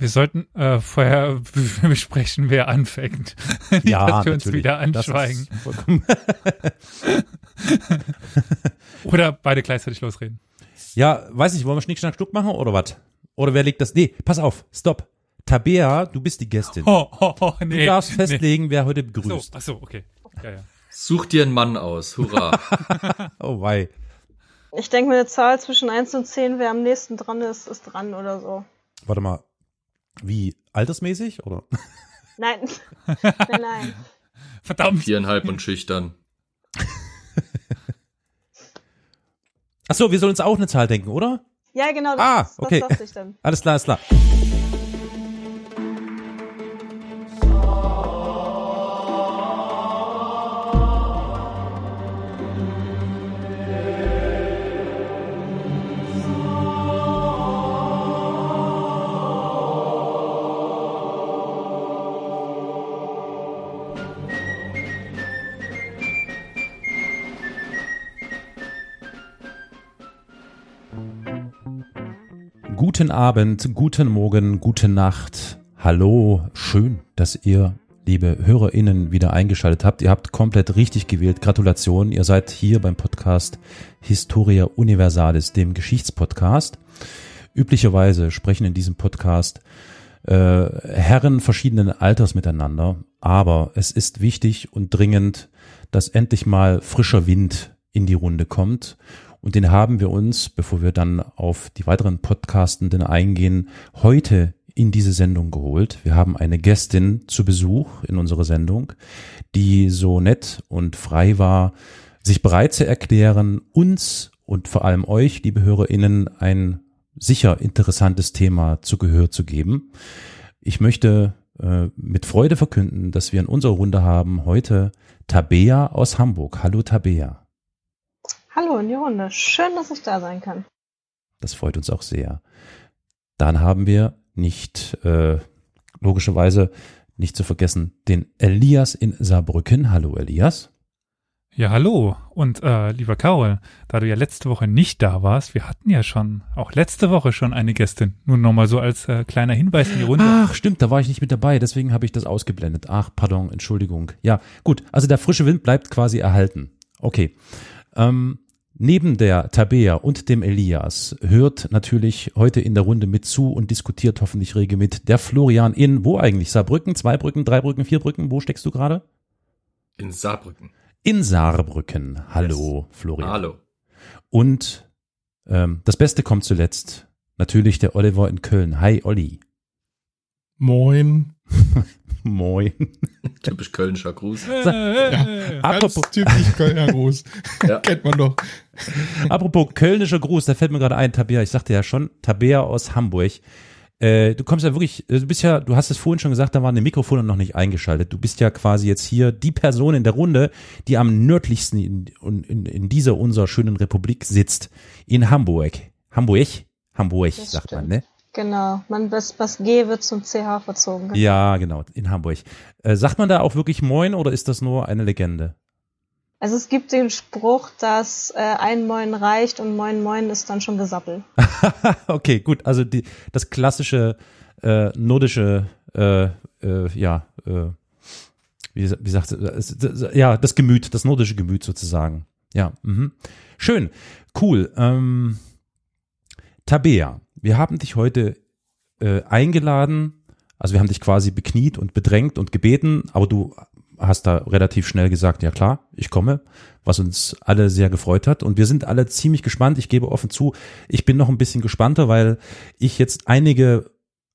Wir sollten äh, vorher besprechen, wer anfängt. Nicht, Ja, dass wir uns natürlich. wieder anschweigen. Oder beide gleichzeitig losreden. Ja, weiß nicht, wollen wir Schnick, Schnack, Schnuck machen oder was? Oder wer legt das? Nee, pass auf, stopp. Tabea, du bist die Gästin. Oh, oh, oh, nee. du darfst nee. festlegen, wer heute So, begrüßt. ach so, okay. Ja, ja. Such dir einen Mann aus. Hurra. Oh wei. Ich denke mir, eine Zahl zwischen 1 und 10, wer am nächsten dran ist, ist dran oder so. Warte mal. Wie? Altersmäßig? Oder? Nein. nein, nein. Verdammt. Viereinhalb und schüchtern. Ach so, wir sollen uns auch eine Zahl denken, oder? Ja, genau, das, Ah, das okay. dachte ich dann. Alles klar, alles klar. Guten Abend, guten Morgen, gute Nacht. Hallo, schön, dass ihr, liebe HörerInnen, wieder eingeschaltet habt. Ihr habt komplett richtig gewählt. Gratulation. Ihr seid hier beim Podcast Historia Universalis, dem Geschichtspodcast. Üblicherweise sprechen in diesem Podcast äh, Herren verschiedenen Alters miteinander, aber es ist wichtig und dringend, dass endlich mal frischer Wind in die Runde kommt. Und den haben wir uns, bevor wir dann auf die weiteren Podcastenden eingehen, heute in diese Sendung geholt. Wir haben eine Gästin zu Besuch in unserer Sendung, die so nett und frei war, sich bereit zu erklären, uns und vor allem euch, liebe HörerInnen, ein sicher interessantes Thema zu Gehör zu geben. Ich möchte äh, mit Freude verkünden, dass wir in unserer Runde haben heute Tabea aus Hamburg. Hallo Tabea. Hallo in die Runde. Schön, dass ich da sein kann. Das freut uns auch sehr. Dann haben wir nicht, äh, logischerweise nicht zu vergessen, den Elias in Saarbrücken. Hallo Elias. Ja, hallo. Und äh, lieber Carol, da du ja letzte Woche nicht da warst, wir hatten ja schon, auch letzte Woche schon eine Gästin. Nur nochmal so als äh, kleiner Hinweis in die Runde. Ach, stimmt, da war ich nicht mit dabei, deswegen habe ich das ausgeblendet. Ach, pardon, Entschuldigung. Ja, gut, also der frische Wind bleibt quasi erhalten. Okay. Ähm, neben der Tabea und dem Elias hört natürlich heute in der Runde mit zu und diskutiert hoffentlich rege mit der Florian in, wo eigentlich? Saarbrücken, zwei Brücken, drei Brücken, vier Brücken, wo steckst du gerade? In Saarbrücken. In Saarbrücken. Hallo, Florian. Hallo. Und ähm, das Beste kommt zuletzt. Natürlich der Oliver in Köln. Hi, Olli. Moin. Moin. Typisch kölnischer Gruß. Äh, Apropos, Ganz typisch Kölner Gruß. Ja. Kennt man doch. apropos kölnischer Gruß, da fällt mir gerade ein, Tabea, ich sagte ja schon, Tabea aus Hamburg. Äh, du kommst ja wirklich, äh, du bist ja, du hast es vorhin schon gesagt, da waren die Mikrofone noch nicht eingeschaltet. Du bist ja quasi jetzt hier die Person in der Runde, die am nördlichsten in, in, in, in dieser unserer schönen Republik sitzt. In Hamburg. Hamburg? Hamburg, Das sagt man, stimmt. ne? Genau. Man, das, das G wird zum CH verzogen. Ja, genau, in Hamburg. Äh, sagt man da auch wirklich Moin oder ist das nur eine Legende? Also es gibt den Spruch, dass äh, ein Moin reicht und Moin Moin ist dann schon gesappelt. okay, gut. Also die, das klassische äh, nordische, äh, äh, ja, äh, wie, wie sagt das- ja, das Gemüt, das nordische Gemüt sozusagen. Ja, mhm. schön, cool. Ähm, Tabea, wir haben dich heute äh, eingeladen. Also wir haben dich quasi bekniet und bedrängt und gebeten, aber du hast da relativ schnell gesagt, ja klar, ich komme, was uns alle sehr gefreut hat. Und wir sind alle ziemlich gespannt. Ich gebe offen zu, ich bin noch ein bisschen gespannter, weil ich jetzt einige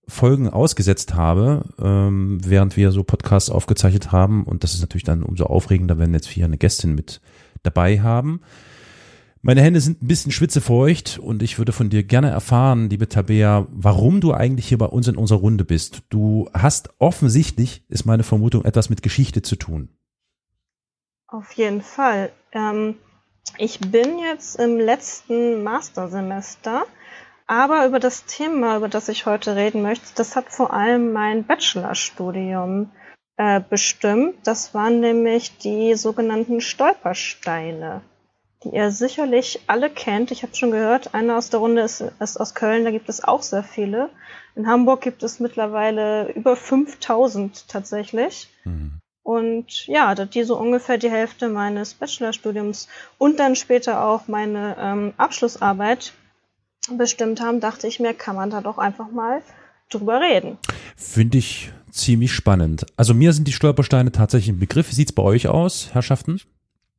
Folgen ausgesetzt habe, ähm, während wir so Podcasts aufgezeichnet haben. Und das ist natürlich dann umso aufregender, wenn jetzt wir eine Gästin mit dabei haben. Meine Hände sind ein bisschen schwitzefeucht und ich würde von dir gerne erfahren, liebe Tabea, warum du eigentlich hier bei uns in unserer Runde bist. Du hast offensichtlich, ist meine Vermutung, etwas mit Geschichte zu tun. Auf jeden Fall. Ähm, ich bin jetzt im letzten Mastersemester, aber über das Thema, über das ich heute reden möchte, das hat vor allem mein Bachelorstudium äh, bestimmt. Das waren nämlich die sogenannten Stolpersteine. Die ihr sicherlich alle kennt. Ich habe schon gehört, einer aus der Runde ist, ist aus Köln, da gibt es auch sehr viele. In Hamburg gibt es mittlerweile über 5000 tatsächlich. Hm. Und ja, da die so ungefähr die Hälfte meines Bachelorstudiums und dann später auch meine ähm, Abschlussarbeit bestimmt haben, dachte ich mir, kann man da doch einfach mal drüber reden. Finde ich ziemlich spannend. Also mir sind die Stolpersteine tatsächlich ein Begriff. Wie sieht's bei euch aus, Herrschaften?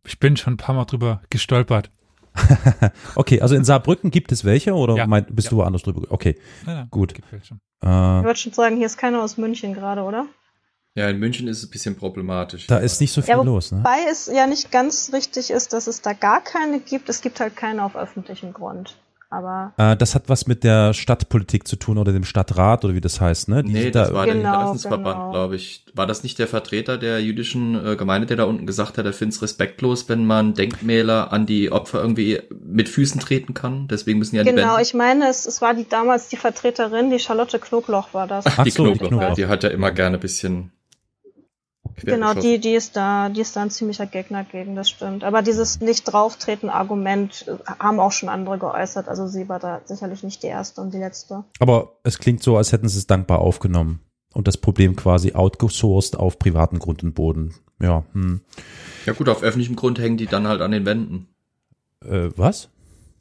Ich bin schon ein paar Mal drüber gestolpert. Okay, also in Saarbrücken gibt es welche oder Ja. meint, bist Ja. du woanders drüber? Okay, Ja, ja, Gut. Gefällt schon. äh, Ich würde schon sagen, hier ist keiner aus München gerade, oder? Ja, in München ist es ein bisschen problematisch. da ist nicht so viel Ja, los, ne? Wobei es ja nicht ganz richtig ist, dass es da gar keine gibt. Es gibt halt keine auf öffentlichem Grund. Aber Äh, das hat was mit der Stadtpolitik zu tun oder dem Stadtrat oder wie das heißt, ne? Die Nee, das da, war der Genau, Hinterlassensverband, genau. glaube ich. War das nicht der Vertreter der jüdischen äh, Gemeinde, der da unten gesagt hat, er findet es respektlos, wenn man Denkmäler an die Opfer irgendwie mit Füßen treten kann? Deswegen müssen ja die genau, ich meine, es, es war die damals die Vertreterin, die Charlotte Knobloch war das. Ach die so, die Knoblauch, Knoblauch. ja, die hat ja immer gerne ein bisschen. Genau, die, die ist da, die ist da ein ziemlicher Gegner gegen, das stimmt. Aber dieses nicht drauftreten Argument äh, haben auch schon andere geäußert. Also sie war da sicherlich nicht die erste und die letzte. aber es klingt so, als hätten sie es dankbar aufgenommen und das Problem quasi outgesourced auf privaten Grund und Boden. Ja, hm. Ja gut, auf öffentlichem Grund hängen die dann halt an den Wänden. Äh, was?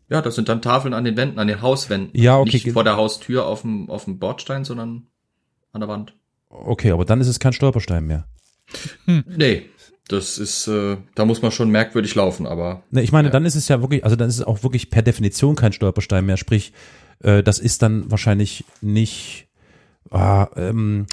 Ja, das sind dann Tafeln an den Wänden, an den Hauswänden. Ja, okay, Nicht vor der Haustür auf dem, auf dem Bordstein, sondern an der Wand. Okay, aber dann ist es kein Stolperstein mehr. Nee, das ist, äh, da muss man schon merkwürdig laufen, aber Ne, ich meine, Ja. dann ist es ja wirklich, also dann ist es auch wirklich per Definition kein Stolperstein mehr. Sprich, äh, das ist dann wahrscheinlich nicht. Ah, ähm,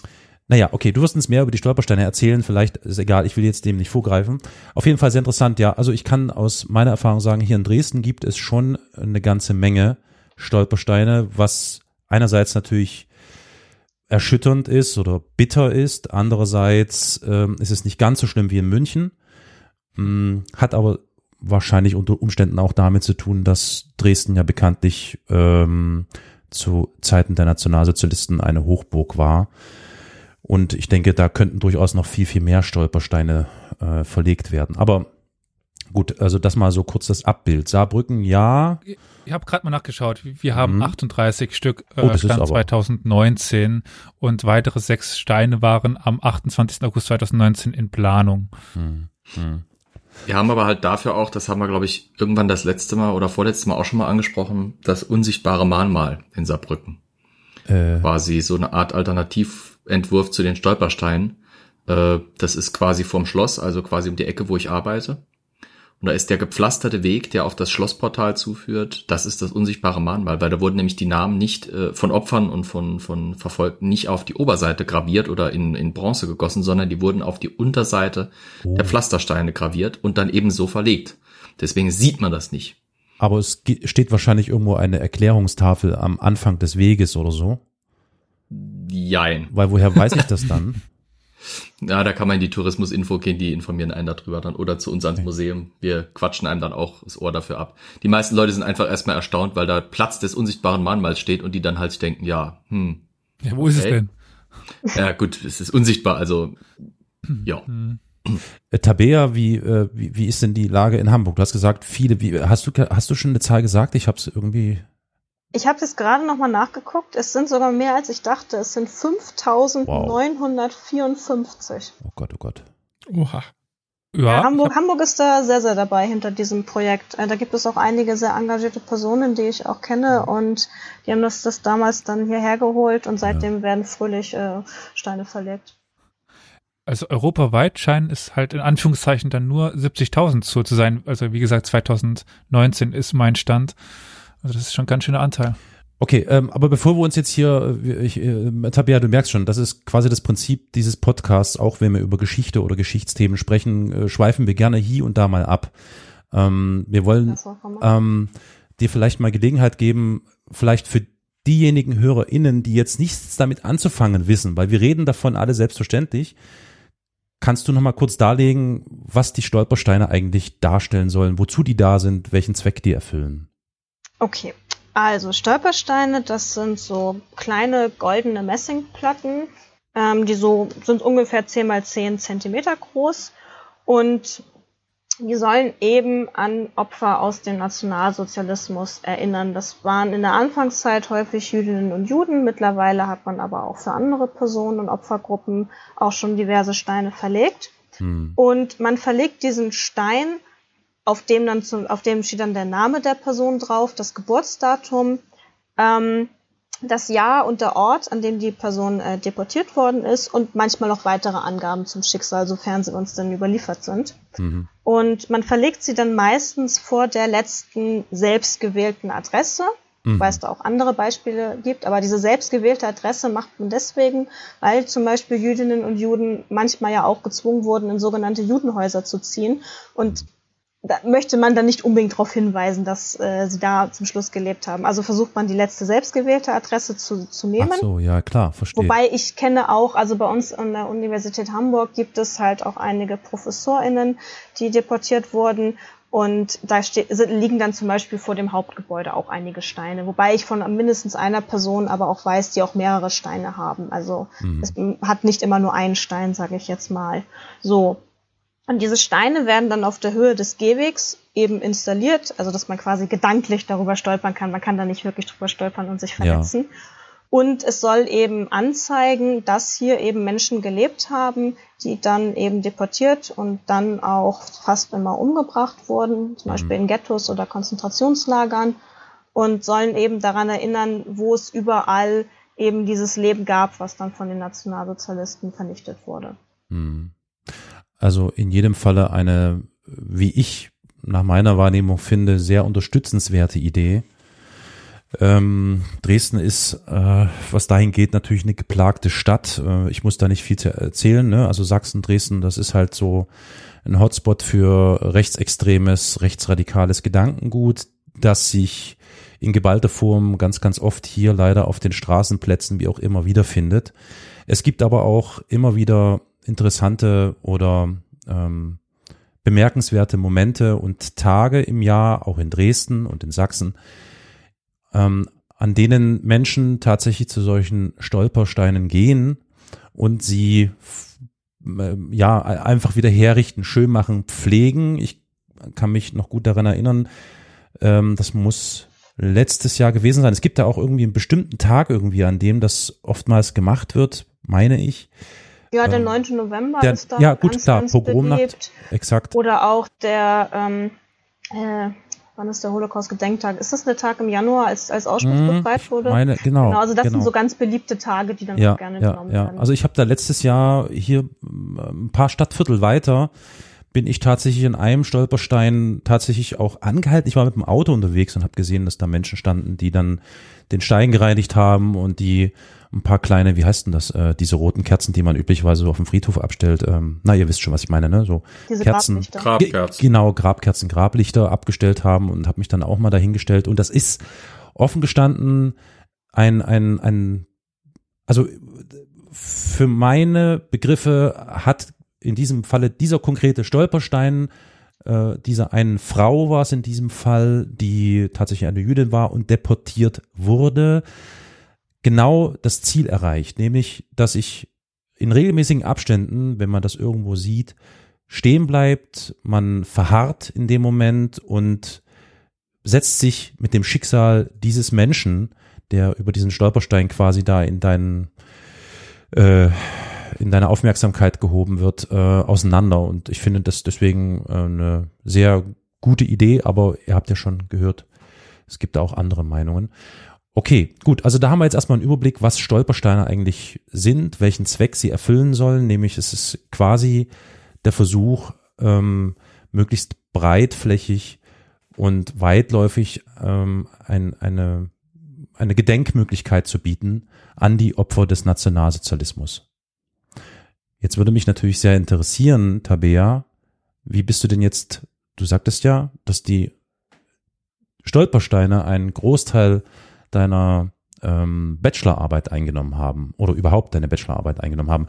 naja, okay, du wirst uns mehr über die Stolpersteine erzählen. Vielleicht ist egal, ich will jetzt dem nicht vorgreifen. Auf jeden Fall sehr interessant, ja. Also ich kann aus meiner Erfahrung sagen, hier in Dresden gibt es schon eine ganze Menge Stolpersteine, was einerseits natürlich erschütternd ist oder bitter ist. Andererseits ähm, ist es nicht ganz so schlimm wie in München. Hm, hat aber wahrscheinlich unter Umständen auch damit zu tun, dass Dresden ja bekanntlich ähm, zu Zeiten der Nationalsozialisten eine Hochburg war. Und ich denke, da könnten durchaus noch viel, viel mehr Stolpersteine äh, verlegt werden. Aber gut, also das mal so kurz das Abbild. Saarbrücken, ja. Ich habe gerade mal nachgeschaut. Wir haben Mhm. 38 Stück Oh, äh, das ist Stand aber- 2019 und weitere sechs Steine waren am 28. August 2019 in Planung. Hm, hm. Wir haben aber halt dafür auch, das haben wir, glaube ich, irgendwann das letzte Mal oder vorletzte Mal auch schon mal angesprochen, das unsichtbare Mahnmal in Saarbrücken. Äh, Quasi so eine Art Alternativentwurf zu den Stolpersteinen. Äh, das ist quasi vorm Schloss, also quasi um die Ecke, wo ich arbeite. Und da ist der gepflasterte Weg, der auf das Schlossportal zuführt. Das ist das unsichtbare Mahnmal, weil da wurden nämlich die Namen nicht äh, von Opfern und von, von Verfolgten nicht auf die Oberseite graviert oder in, in Bronze gegossen, sondern die wurden auf die Unterseite oh. der Pflastersteine graviert und dann ebenso verlegt. Deswegen sieht man das nicht. Aber es steht wahrscheinlich irgendwo eine Erklärungstafel am Anfang des Weges oder so. Jein. Weil woher weiß ich das dann? Ja, da kann man in die Tourismusinfo gehen, die informieren einen darüber dann oder zu uns ans Museum. Wir quatschen einem dann auch das Ohr dafür ab. Die meisten Leute sind einfach erstmal erstaunt, weil da Platz des unsichtbaren Mahnmals steht und die dann halt denken, ja, hm, Ja, wo ist es Okay. denn? ja gut, es ist unsichtbar, also ja. Hm. Äh, Tabea, wie, äh, wie, wie ist denn die Lage in Hamburg? Du hast gesagt, viele, wie, hast du, hast du schon eine Zahl gesagt? Ich habe es irgendwie, Ich habe jetzt gerade nochmal nachgeguckt. Es sind sogar mehr als ich dachte. Es sind 5954. oh Gott, oh Gott. Oha. Ja, Ja, Hamburg, hab- Hamburg ist da sehr, sehr dabei hinter diesem Projekt. Äh, Da gibt es auch einige sehr engagierte Personen, die ich auch kenne und die haben das, das damals dann hierher geholt und seitdem werden fröhlich äh, Steine verlegt. also europaweit scheinen es halt in Anführungszeichen dann nur 70.000 so zu sein. Also wie gesagt, 2019 ist mein Stand. Also das ist schon ein ganz schöner Anteil. Okay, ähm, aber bevor wir uns jetzt hier, ich, äh, Tabea, du merkst schon, das ist quasi das Prinzip dieses Podcasts, auch wenn wir über Geschichte oder Geschichtsthemen sprechen, äh, schweifen wir gerne hier und da mal ab. Ähm, wir wollen ähm, dir vielleicht mal Gelegenheit geben, vielleicht für diejenigen HörerInnen, die jetzt nichts damit anzufangen wissen, weil wir reden davon alle selbstverständlich, kannst du noch mal kurz darlegen, was die Stolpersteine eigentlich darstellen sollen, wozu die da sind, welchen Zweck die erfüllen? Okay, also Stolpersteine, das sind so kleine goldene Messingplatten, ähm, die so sind ungefähr 10 mal 10 Zentimeter groß und die sollen eben an Opfer aus dem Nationalsozialismus erinnern. Das waren in der Anfangszeit häufig Jüdinnen und Juden. Mittlerweile hat man aber auch für andere Personen und Opfergruppen auch schon diverse Steine verlegt. Hm. Und man verlegt diesen Stein, auf dem dann zum, auf dem steht dann der Name der Person drauf, das Geburtsdatum, ähm, das Jahr und der Ort, an dem die Person äh, deportiert worden ist und manchmal auch weitere Angaben zum Schicksal, sofern sie uns dann überliefert sind. Mhm. Und man verlegt sie dann meistens vor der letzten selbstgewählten Adresse, mhm. weil es da auch andere Beispiele gibt. Aber diese selbstgewählte Adresse macht man deswegen, weil zum Beispiel Jüdinnen und Juden manchmal ja auch gezwungen wurden, in sogenannte Judenhäuser zu ziehen. Und da möchte man dann nicht unbedingt darauf hinweisen, dass äh, sie da zum Schluss gelebt haben. Also versucht man die letzte selbstgewählte Adresse zu, zu nehmen. Ach so, ja klar, verstehe. Wobei ich kenne auch, also bei uns an der Universität Hamburg gibt es halt auch einige ProfessorInnen, die deportiert wurden. Und da steht, liegen dann zum Beispiel vor dem Hauptgebäude auch einige Steine. Wobei ich von mindestens einer Person aber auch weiß, die auch mehrere Steine haben. Also mhm. es hat nicht immer nur einen Stein, sage ich jetzt mal. So, und diese Steine werden dann auf der Höhe des Gehwegs eben installiert, also dass man quasi gedanklich darüber stolpern kann. Man kann da nicht wirklich drüber stolpern und sich verletzen. Ja. Und es soll eben anzeigen, dass hier eben Menschen gelebt haben, die dann eben deportiert und dann auch fast immer umgebracht wurden, zum mhm. Beispiel in Ghettos oder Konzentrationslagern und sollen eben daran erinnern, wo es überall eben dieses Leben gab, was dann von den Nationalsozialisten vernichtet wurde. Mhm. Also in jedem Falle eine, wie ich nach meiner Wahrnehmung finde, sehr unterstützenswerte Idee. Ähm, Dresden ist, äh, was dahin geht, natürlich eine geplagte Stadt. Äh, ich muss da nicht viel zu erzählen. Ne? Also Sachsen, Dresden, das ist halt so ein Hotspot für rechtsextremes, rechtsradikales Gedankengut, das sich in geballter Form ganz, ganz oft hier leider auf den Straßenplätzen wie auch immer wiederfindet. Es gibt aber auch immer wieder interessante oder ähm, bemerkenswerte Momente und Tage im Jahr, auch in Dresden und in Sachsen, ähm, an denen Menschen tatsächlich zu solchen Stolpersteinen gehen und sie äh, ja einfach wieder herrichten, schön machen, pflegen. Ich kann mich noch gut daran erinnern, ähm, das muss letztes Jahr gewesen sein. Es gibt da auch irgendwie einen bestimmten Tag irgendwie, an dem das oftmals gemacht wird, meine ich. Ja, der 9. Ähm, November der, ist da ja, gut, ganz, klar, ganz Pogromnacht, exakt. Oder auch der, ähm, äh, wann ist der Holocaust-Gedenktag? Ist das der Tag im Januar, als, als Auschwitz mmh, befreit wurde? Meine, genau, genau. Also das genau. sind so ganz beliebte Tage, die dann ja, auch gerne ja, genommen ja. werden. Also ich habe da letztes Jahr hier ein paar Stadtviertel weiter bin ich tatsächlich in einem Stolperstein tatsächlich auch angehalten. Ich war mit dem Auto unterwegs und habe gesehen, dass da Menschen standen, die dann den Stein gereinigt haben und die ein paar kleine, wie heißt denn das, äh, diese roten Kerzen, die man üblicherweise so auf dem Friedhof abstellt. Ähm, na, ihr wisst schon, was ich meine, ne? So diese Kerzen. Grablichter. Grabkerzen. Genau, Grabkerzen, Grablichter abgestellt haben und habe mich dann auch mal dahingestellt. Und das ist offen gestanden ein, ein, ein, also für meine Begriffe hat in diesem Falle dieser konkrete Stolperstein äh, dieser einen Frau war es in diesem Fall, die tatsächlich eine Jüdin war und deportiert wurde, genau das Ziel erreicht, nämlich, dass ich in regelmäßigen Abständen, wenn man das irgendwo sieht, stehen bleibt, man verharrt in dem Moment und setzt sich mit dem Schicksal dieses Menschen, der über diesen Stolperstein quasi da in deinen äh, in deine Aufmerksamkeit gehoben wird, äh, auseinander. Und ich finde das deswegen äh, eine sehr gute Idee, aber ihr habt ja schon gehört, es gibt auch andere Meinungen. Okay, gut. Also da haben wir jetzt erstmal einen Überblick, was Stolpersteine eigentlich sind, welchen Zweck sie erfüllen sollen. Nämlich es ist quasi der Versuch, ähm, möglichst breitflächig und weitläufig ähm, ein, eine, eine Gedenkmöglichkeit zu bieten an die Opfer des Nationalsozialismus. Jetzt würde mich natürlich sehr interessieren, Tabea, wie bist du denn jetzt, du sagtest ja, dass die Stolpersteine einen Großteil deiner ähm, Bachelorarbeit eingenommen haben oder überhaupt deine Bachelorarbeit eingenommen haben.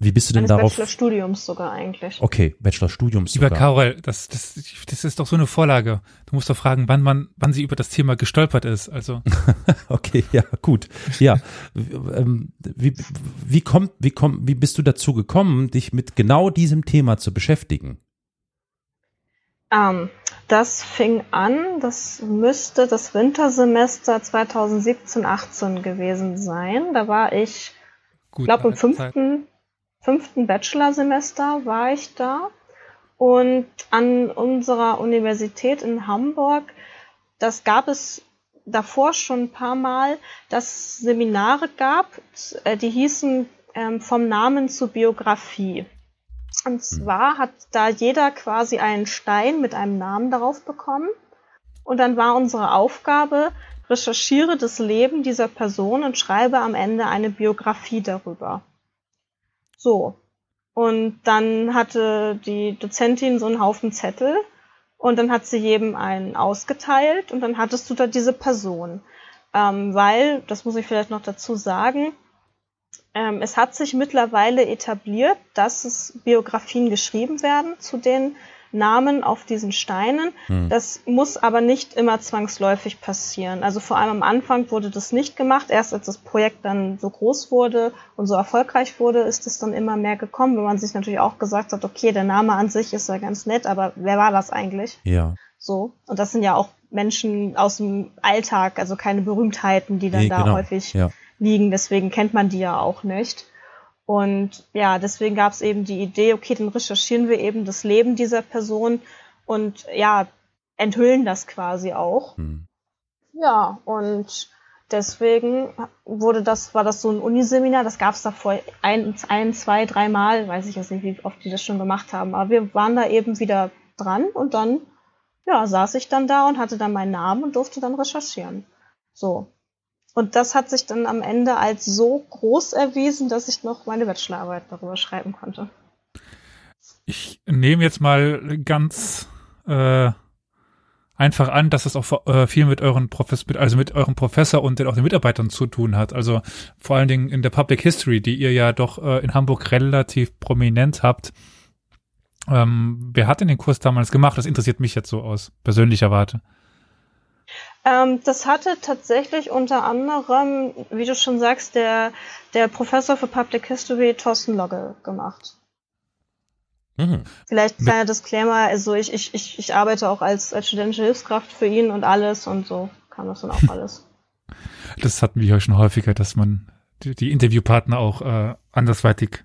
Wie bist du denn Eines darauf? Bachelorstudiums sogar eigentlich. Okay, Bachelorstudiums Lieber sogar. Karol, das, das, das ist doch so eine Vorlage. Du musst doch fragen, wann man, wann sie über das Thema gestolpert ist. Also. okay, ja, gut. Ja, ähm, wie, wie kommt, wie kommt, wie bist du dazu gekommen, dich mit genau diesem Thema zu beschäftigen? Ähm, das fing an, das müsste das Wintersemester 2017-18 gewesen sein. Da war ich, ich glaube, im fünften, fünften Bachelorsemester war ich da. Und an unserer Universität in Hamburg, das gab es davor schon ein paar Mal, dass Seminare gab, äh, die hießen ähm, vom Namen zur Biografie. Und hm. zwar hat da jeder quasi einen Stein mit einem Namen darauf bekommen. Und dann war unsere Aufgabe, recherchiere das Leben dieser Person und schreibe am Ende eine Biografie darüber. So. Und dann hatte die Dozentin so einen Haufen Zettel und dann hat sie jedem einen ausgeteilt und dann hattest du da diese Person. Ähm, weil, das muss ich vielleicht noch dazu sagen, ähm, es hat sich mittlerweile etabliert, dass es Biografien geschrieben werden zu den Namen auf diesen Steinen. Hm. Das muss aber nicht immer zwangsläufig passieren. Also vor allem am Anfang wurde das nicht gemacht. Erst als das Projekt dann so groß wurde und so erfolgreich wurde, ist es dann immer mehr gekommen, wenn man sich natürlich auch gesagt hat, okay, der Name an sich ist ja ganz nett, aber wer war das eigentlich? Ja. So. Und das sind ja auch Menschen aus dem Alltag, also keine Berühmtheiten, die dann nee, da genau. häufig ja. Liegen. Deswegen kennt man die ja auch nicht. Und ja, deswegen gab es eben die Idee, okay, dann recherchieren wir eben das Leben dieser Person und ja, enthüllen das quasi auch. Hm. Ja, und deswegen wurde das, war das so ein Uniseminar, das gab es da vor ein, ein, zwei, drei Mal, weiß ich jetzt nicht, wie oft die das schon gemacht haben, aber wir waren da eben wieder dran und dann, ja, saß ich dann da und hatte dann meinen Namen und durfte dann recherchieren. So. Und das hat sich dann am Ende als so groß erwiesen, dass ich noch meine Bachelorarbeit darüber schreiben konnte. Ich nehme jetzt mal ganz äh, einfach an, dass es auch äh, viel mit euren Professor, also mit eurem Professor und auch den Mitarbeitern zu tun hat. Also vor allen Dingen in der Public History, die ihr ja doch äh, in Hamburg relativ prominent habt. Ähm, wer hat denn den Kurs damals gemacht? Das interessiert mich jetzt so aus persönlicher Warte. Ähm, das hatte tatsächlich unter anderem, wie du schon sagst, der, der Professor für Public History Thorsten Logge gemacht. Mhm. Vielleicht ein kleiner Disclaimer, also ich, ich, ich, ich arbeite auch als, als studentische Hilfskraft für ihn und alles und so kam das dann auch alles. Das hatten wir ja schon häufiger, dass man die, die Interviewpartner auch äh, andersweitig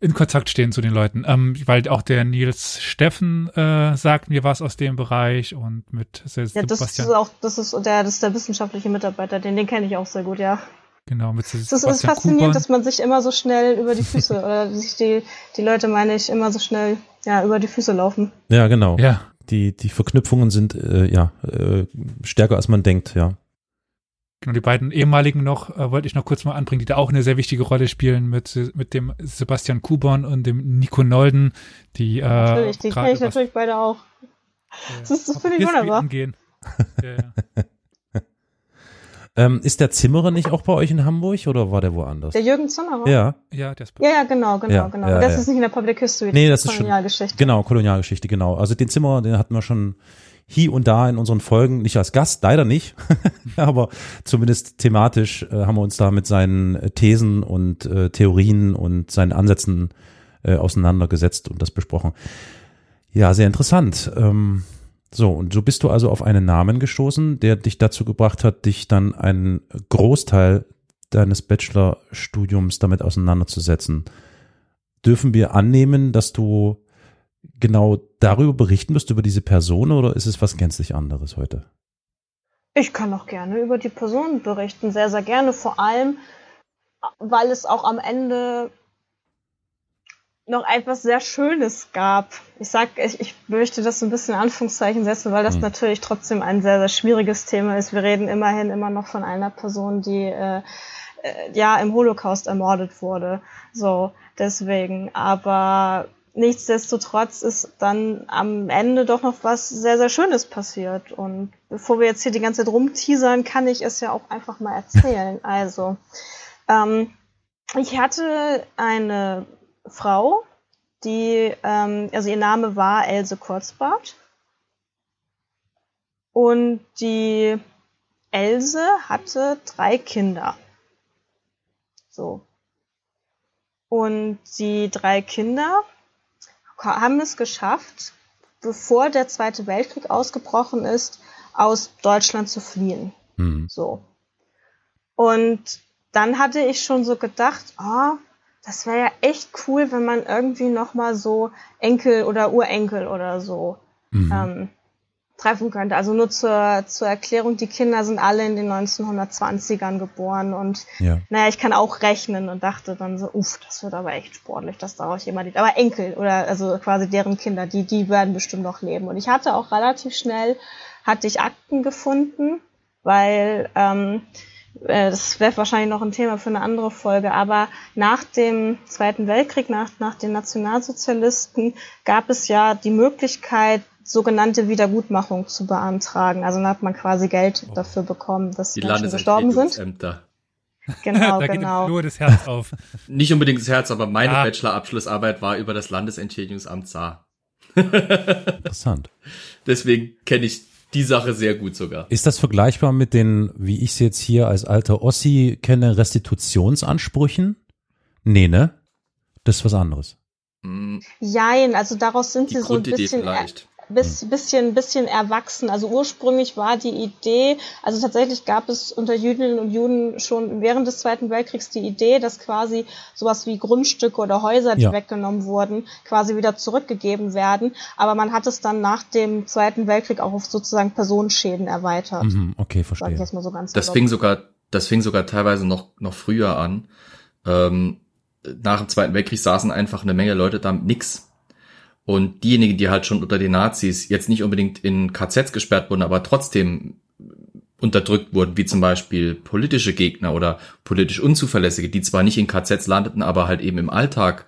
in Kontakt stehen zu den Leuten. Ähm, weil auch der Nils Steffen äh, sagt mir was aus dem Bereich und mit Sebastian. Ja, das ist auch, das ist der, das ist der wissenschaftliche Mitarbeiter, den, den kenne ich auch sehr gut, ja. Genau, mit Sebastian Das ist faszinierend, Kuban. dass man sich immer so schnell über die Füße, oder sich die, die Leute, meine ich, immer so schnell, ja, über die Füße laufen. Ja, genau. Ja. Die, die Verknüpfungen sind, äh, ja, äh, stärker als man denkt, ja. Genau, die beiden ehemaligen noch, äh, wollte ich noch kurz mal anbringen, die da auch eine sehr wichtige Rolle spielen mit, mit dem Sebastian Kuborn und dem Nico Nolden, die, äh, Natürlich, die kenne ich natürlich beide auch. das ist, das finde ich wunderbar. Ja, ja. ähm, ist der Zimmerer nicht auch bei euch in Hamburg oder war der woanders? Der Jürgen Zimmerer? Ja. Ja, der ist ja, ja, genau, genau, ja, genau. Ja, das ist nicht in der Public History. Nee, das ist Kolonialgeschichte. Schon, genau, Kolonialgeschichte, genau. Also den Zimmerer, den hatten wir schon hier und da in unseren Folgen, nicht als Gast, leider nicht, aber zumindest thematisch äh, haben wir uns da mit seinen äh, Thesen und äh, Theorien und seinen Ansätzen äh, auseinandergesetzt und das besprochen. Ja, sehr interessant. Ähm, so, und so bist du also auf einen Namen gestoßen, der dich dazu gebracht hat, dich dann einen Großteil deines Bachelorstudiums damit auseinanderzusetzen. Dürfen wir annehmen, dass du genau darüber berichten wirst, über diese Person, oder ist es was gänzlich anderes heute? Ich kann auch gerne über die Person berichten, sehr, sehr gerne. Vor allem, weil es auch am Ende noch etwas sehr Schönes gab. Ich sag, ich, ich möchte das ein bisschen in Anführungszeichen setzen, weil das hm. natürlich trotzdem ein sehr, sehr schwieriges Thema ist. Wir reden immerhin immer noch von einer Person, die äh, äh, ja im Holocaust ermordet wurde. So, deswegen. Aber nichtsdestotrotz ist dann am Ende doch noch was sehr, sehr Schönes passiert. Und bevor wir jetzt hier die ganze Zeit rumteasern, kann ich es ja auch einfach mal erzählen. Also, ähm, ich hatte eine Frau, die, ähm, also ihr Name war Else Kurzbart. Und die Else hatte drei Kinder. So. Und die drei Kinder haben es geschafft, bevor der Zweite Weltkrieg ausgebrochen ist, aus Deutschland zu fliehen. Hm. So. Und dann hatte ich schon so gedacht, ah, das wäre ja echt cool, wenn man irgendwie noch mal so Enkel oder Urenkel oder so Mhm. ähm, treffen könnte. Also nur zur, zur Erklärung, die Kinder sind alle in den 1920ern geboren und Ja. naja, ich kann auch rechnen und dachte dann so, uff, das wird aber echt sportlich, dass daraus jemand lebt. Aber Enkel oder also quasi deren Kinder, die, die werden bestimmt noch leben. Und ich hatte auch relativ schnell, hatte ich Akten gefunden, weil ähm, äh, das wäre wahrscheinlich noch ein Thema für eine andere Folge, aber nach dem Zweiten Weltkrieg, nach, nach den Nationalsozialisten, gab es ja die Möglichkeit, sogenannte Wiedergutmachung zu beantragen. Also dann hat man quasi Geld dafür bekommen, dass Die Menschen gestorben sind. Landesentschädigungsämter. Genau, da geht genau. nur das Herz auf. Nicht unbedingt das Herz, aber meine Ah. Bachelor-Abschlussarbeit war über das Landesentschädigungsamt Saar. Interessant. Deswegen kenne ich die Sache sehr gut sogar. Ist das vergleichbar mit den, wie ich es jetzt hier als alter Ossi kenne, Restitutionsansprüchen? Nee, ne? Das ist was anderes. Hm, Jein, also daraus sind Die sie so ein Grundidee bisschen, vielleicht. Bis, bisschen, bisschen erwachsen. Also ursprünglich war die Idee, also tatsächlich gab es unter Jüdinnen und Juden schon während des Zweiten Weltkriegs die Idee, dass quasi sowas wie Grundstücke oder Häuser, die Ja. weggenommen wurden, quasi wieder zurückgegeben werden. Aber man hat es dann nach dem Zweiten Weltkrieg auch auf sozusagen Personenschäden erweitert. Mhm, okay, Sag ich verstehe. jetzt mal so ganz Das fing sogar, das fing sogar teilweise noch, noch früher an. Ähm, nach dem Zweiten Weltkrieg saßen einfach eine Menge Leute da mit nix. Und diejenigen, die halt schon unter den Nazis jetzt nicht unbedingt in KZs gesperrt wurden, aber trotzdem unterdrückt wurden, wie zum Beispiel politische Gegner oder politisch Unzuverlässige, die zwar nicht in KZs landeten, aber halt eben im Alltag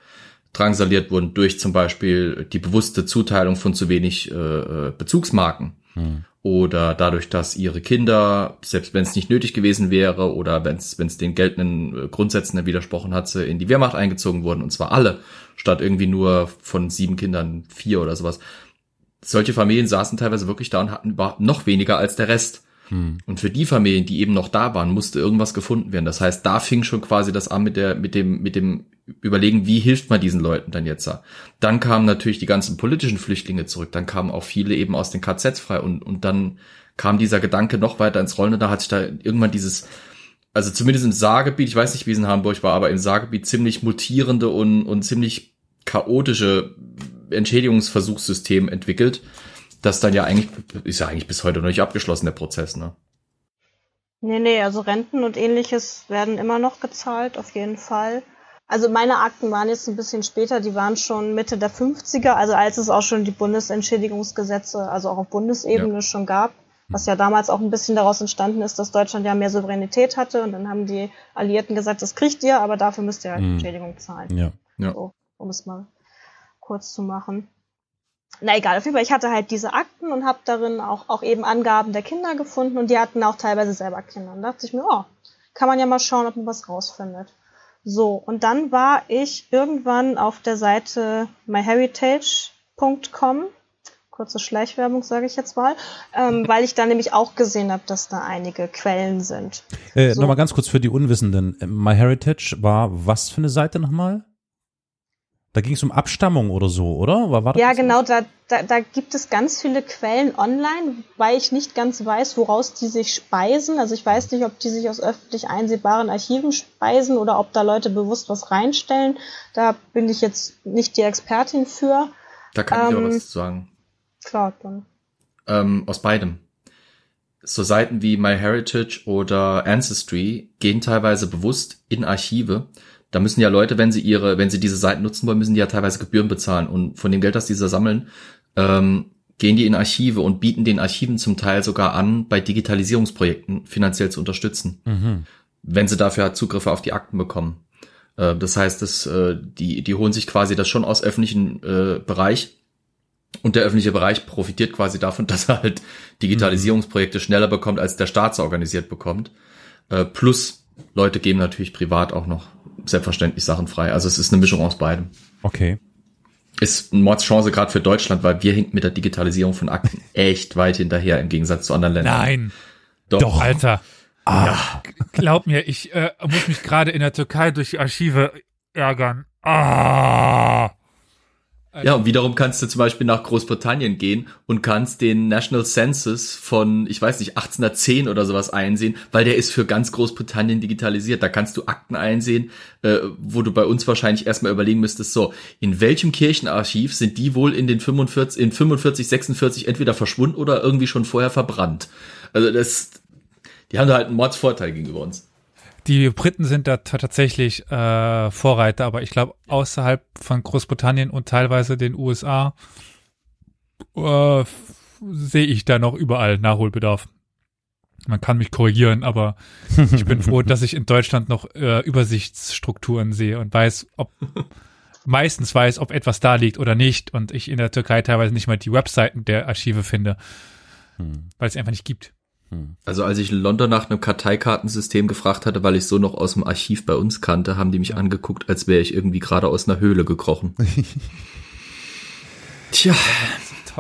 drangsaliert wurden durch zum Beispiel die bewusste Zuteilung von zu wenig äh, äh, Bezugsmarken Hm. Oder dadurch, dass ihre Kinder, selbst wenn es nicht nötig gewesen wäre oder wenn es den geltenden äh, Grundsätzen widersprochen hat, sie in die Wehrmacht eingezogen wurden und zwar alle, statt irgendwie nur von sieben Kindern vier oder sowas. Solche Familien saßen teilweise wirklich da und hatten überhaupt noch weniger als der Rest. Hm. Und für die Familien, die eben noch da waren, musste irgendwas gefunden werden. Das heißt, da fing schon quasi das an mit der, mit dem, mit dem Überlegen, wie hilft man diesen Leuten dann jetzt? Dann kamen natürlich die ganzen politischen Flüchtlinge zurück. Dann kamen auch viele eben aus den KZs frei und, und dann kam dieser Gedanke noch weiter ins Rollen und da hat sich da irgendwann dieses, also zumindest im Saargebiet, ich weiß nicht, wie es in Hamburg war, aber im Saargebiet ziemlich mutierende und, und ziemlich chaotische Entschädigungsversuchssystem entwickelt, das dann ja eigentlich, ist ja eigentlich bis heute noch nicht abgeschlossen, der Prozess, ne? Nee, nee, also Renten und ähnliches werden immer noch gezahlt, auf jeden Fall. Also meine Akten waren jetzt ein bisschen später, die waren schon Mitte der 50er, also als es auch schon die Bundesentschädigungsgesetze, also auch auf Bundesebene Ja. schon gab, was ja damals auch ein bisschen daraus entstanden ist, dass Deutschland ja mehr Souveränität hatte und dann haben die Alliierten gesagt, das kriegt ihr, aber dafür müsst ihr halt Mhm. Entschädigung zahlen. Ja. Ja. So, um es mal kurz zu machen. Na egal, auf jeden Fall, ich hatte halt diese Akten und habe darin auch, auch eben Angaben der Kinder gefunden und die hatten auch teilweise selber Kinder. Und da dachte ich mir, oh, kann man ja mal schauen, ob man was rausfindet. So, und dann war ich irgendwann auf der Seite myheritage.com, kurze Schleichwerbung sage ich jetzt mal, ähm, weil ich da nämlich auch gesehen habe, dass da einige Quellen sind. Äh, So. Nochmal ganz kurz für die Unwissenden. MyHeritage war was für eine Seite nochmal? Da ging es um Abstammung oder so, oder? War, war Ja, das? genau, da, da, da gibt es ganz viele Quellen online, weil ich nicht ganz weiß, woraus die sich speisen. Also ich weiß nicht, ob die sich aus öffentlich einsehbaren Archiven speisen oder ob da Leute bewusst was reinstellen. Da bin ich jetzt nicht die Expertin für. Da kann ich aber Ähm, was zu sagen. Klar, dann. Ähm, aus beidem. So Seiten wie MyHeritage oder Ancestry gehen teilweise bewusst in Archive. Da müssen ja Leute, wenn sie ihre, wenn sie diese Seiten nutzen wollen, müssen die ja teilweise Gebühren bezahlen. Und von dem Geld, das diese sammeln, ähm, gehen die in Archive und bieten den Archiven zum Teil sogar an, bei Digitalisierungsprojekten finanziell zu unterstützen Mhm. wenn sie dafür Zugriffe auf die Akten bekommen. Äh, das heißt, dass, äh, die, die holen sich quasi das schon aus öffentlichen äh, Bereich und der öffentliche Bereich profitiert quasi davon, dass er halt Digitalisierungsprojekte schneller bekommt, als der Staat sie organisiert bekommt. Äh, plus Leute geben natürlich privat auch noch selbstverständlich Sachen frei. Also es ist eine Mischung aus beidem. Okay. Ist eine Mordschance gerade für Deutschland, weil wir hinken mit der Digitalisierung von Akten echt weit hinterher im Gegensatz zu anderen Ländern. Nein, Doch. Alter. Ah, Glaub mir, ich äh, muss mich gerade in der Türkei durch die Archive ärgern. Ah. Ja, und wiederum kannst du zum Beispiel nach Großbritannien gehen und kannst den National Census von, ich weiß nicht, 1810 oder sowas einsehen, weil der ist für ganz Großbritannien digitalisiert. Da kannst du Akten einsehen, äh, wo du bei uns wahrscheinlich erstmal überlegen müsstest, so, in welchem Kirchenarchiv sind die wohl in den 45, in 45, 46 entweder verschwunden oder irgendwie schon vorher verbrannt? Also das, die haben da halt einen Mordsvorteil gegenüber uns. Die Briten sind da tatsächlich äh, Vorreiter, aber ich glaube, außerhalb von Großbritannien und teilweise den USA äh, sehe ich da noch überall Nachholbedarf. Man kann mich korrigieren, aber ich bin froh, dass ich in Deutschland noch äh, Übersichtsstrukturen sehe und weiß, ob meistens weiß, ob etwas da liegt oder nicht und ich in der Türkei teilweise nicht mal die Webseiten der Archive finde, hm. weil es einfach nicht gibt. Hm. Also als ich in London nach einem Karteikartensystem gefragt hatte, weil ich so noch aus dem Archiv bei uns kannte, haben die mich angeguckt, als wäre ich irgendwie gerade aus einer Höhle gekrochen. Tja.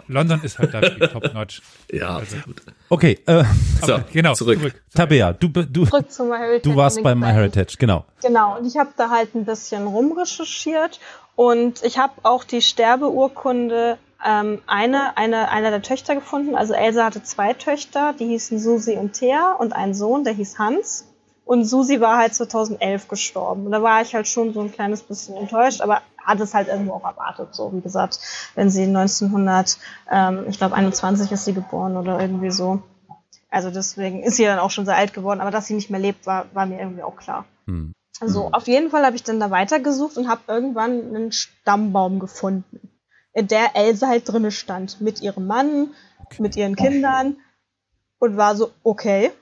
London ist halt da top notch. Ja, also. gut. Okay, äh, so, genau, zurück. zurück. Tabea, du, du, du warst bei MyHeritage, genau. Genau, und ich habe da halt ein bisschen rumrecherchiert und ich habe auch die Sterbeurkunde ähm, eine, eine, einer der Töchter gefunden. Also Elsa hatte zwei Töchter, die hießen Susi und Thea und einen Sohn, der hieß Hans. Und Susi war halt 2011 gestorben. Und da war ich halt schon so ein kleines bisschen enttäuscht, aber hatte es halt irgendwo auch erwartet. So, wie gesagt, wenn sie 1900, ähm, ich glaube 21 ist sie geboren oder irgendwie so. Also deswegen ist sie dann auch schon sehr alt geworden. Aber dass sie nicht mehr lebt, war, war mir irgendwie auch klar. Hm. So, hm. auf jeden Fall habe ich dann da weitergesucht und habe irgendwann einen Stammbaum gefunden in der Elsa halt drinne stand, mit ihrem Mann, mit ihren Kindern und war so, okay,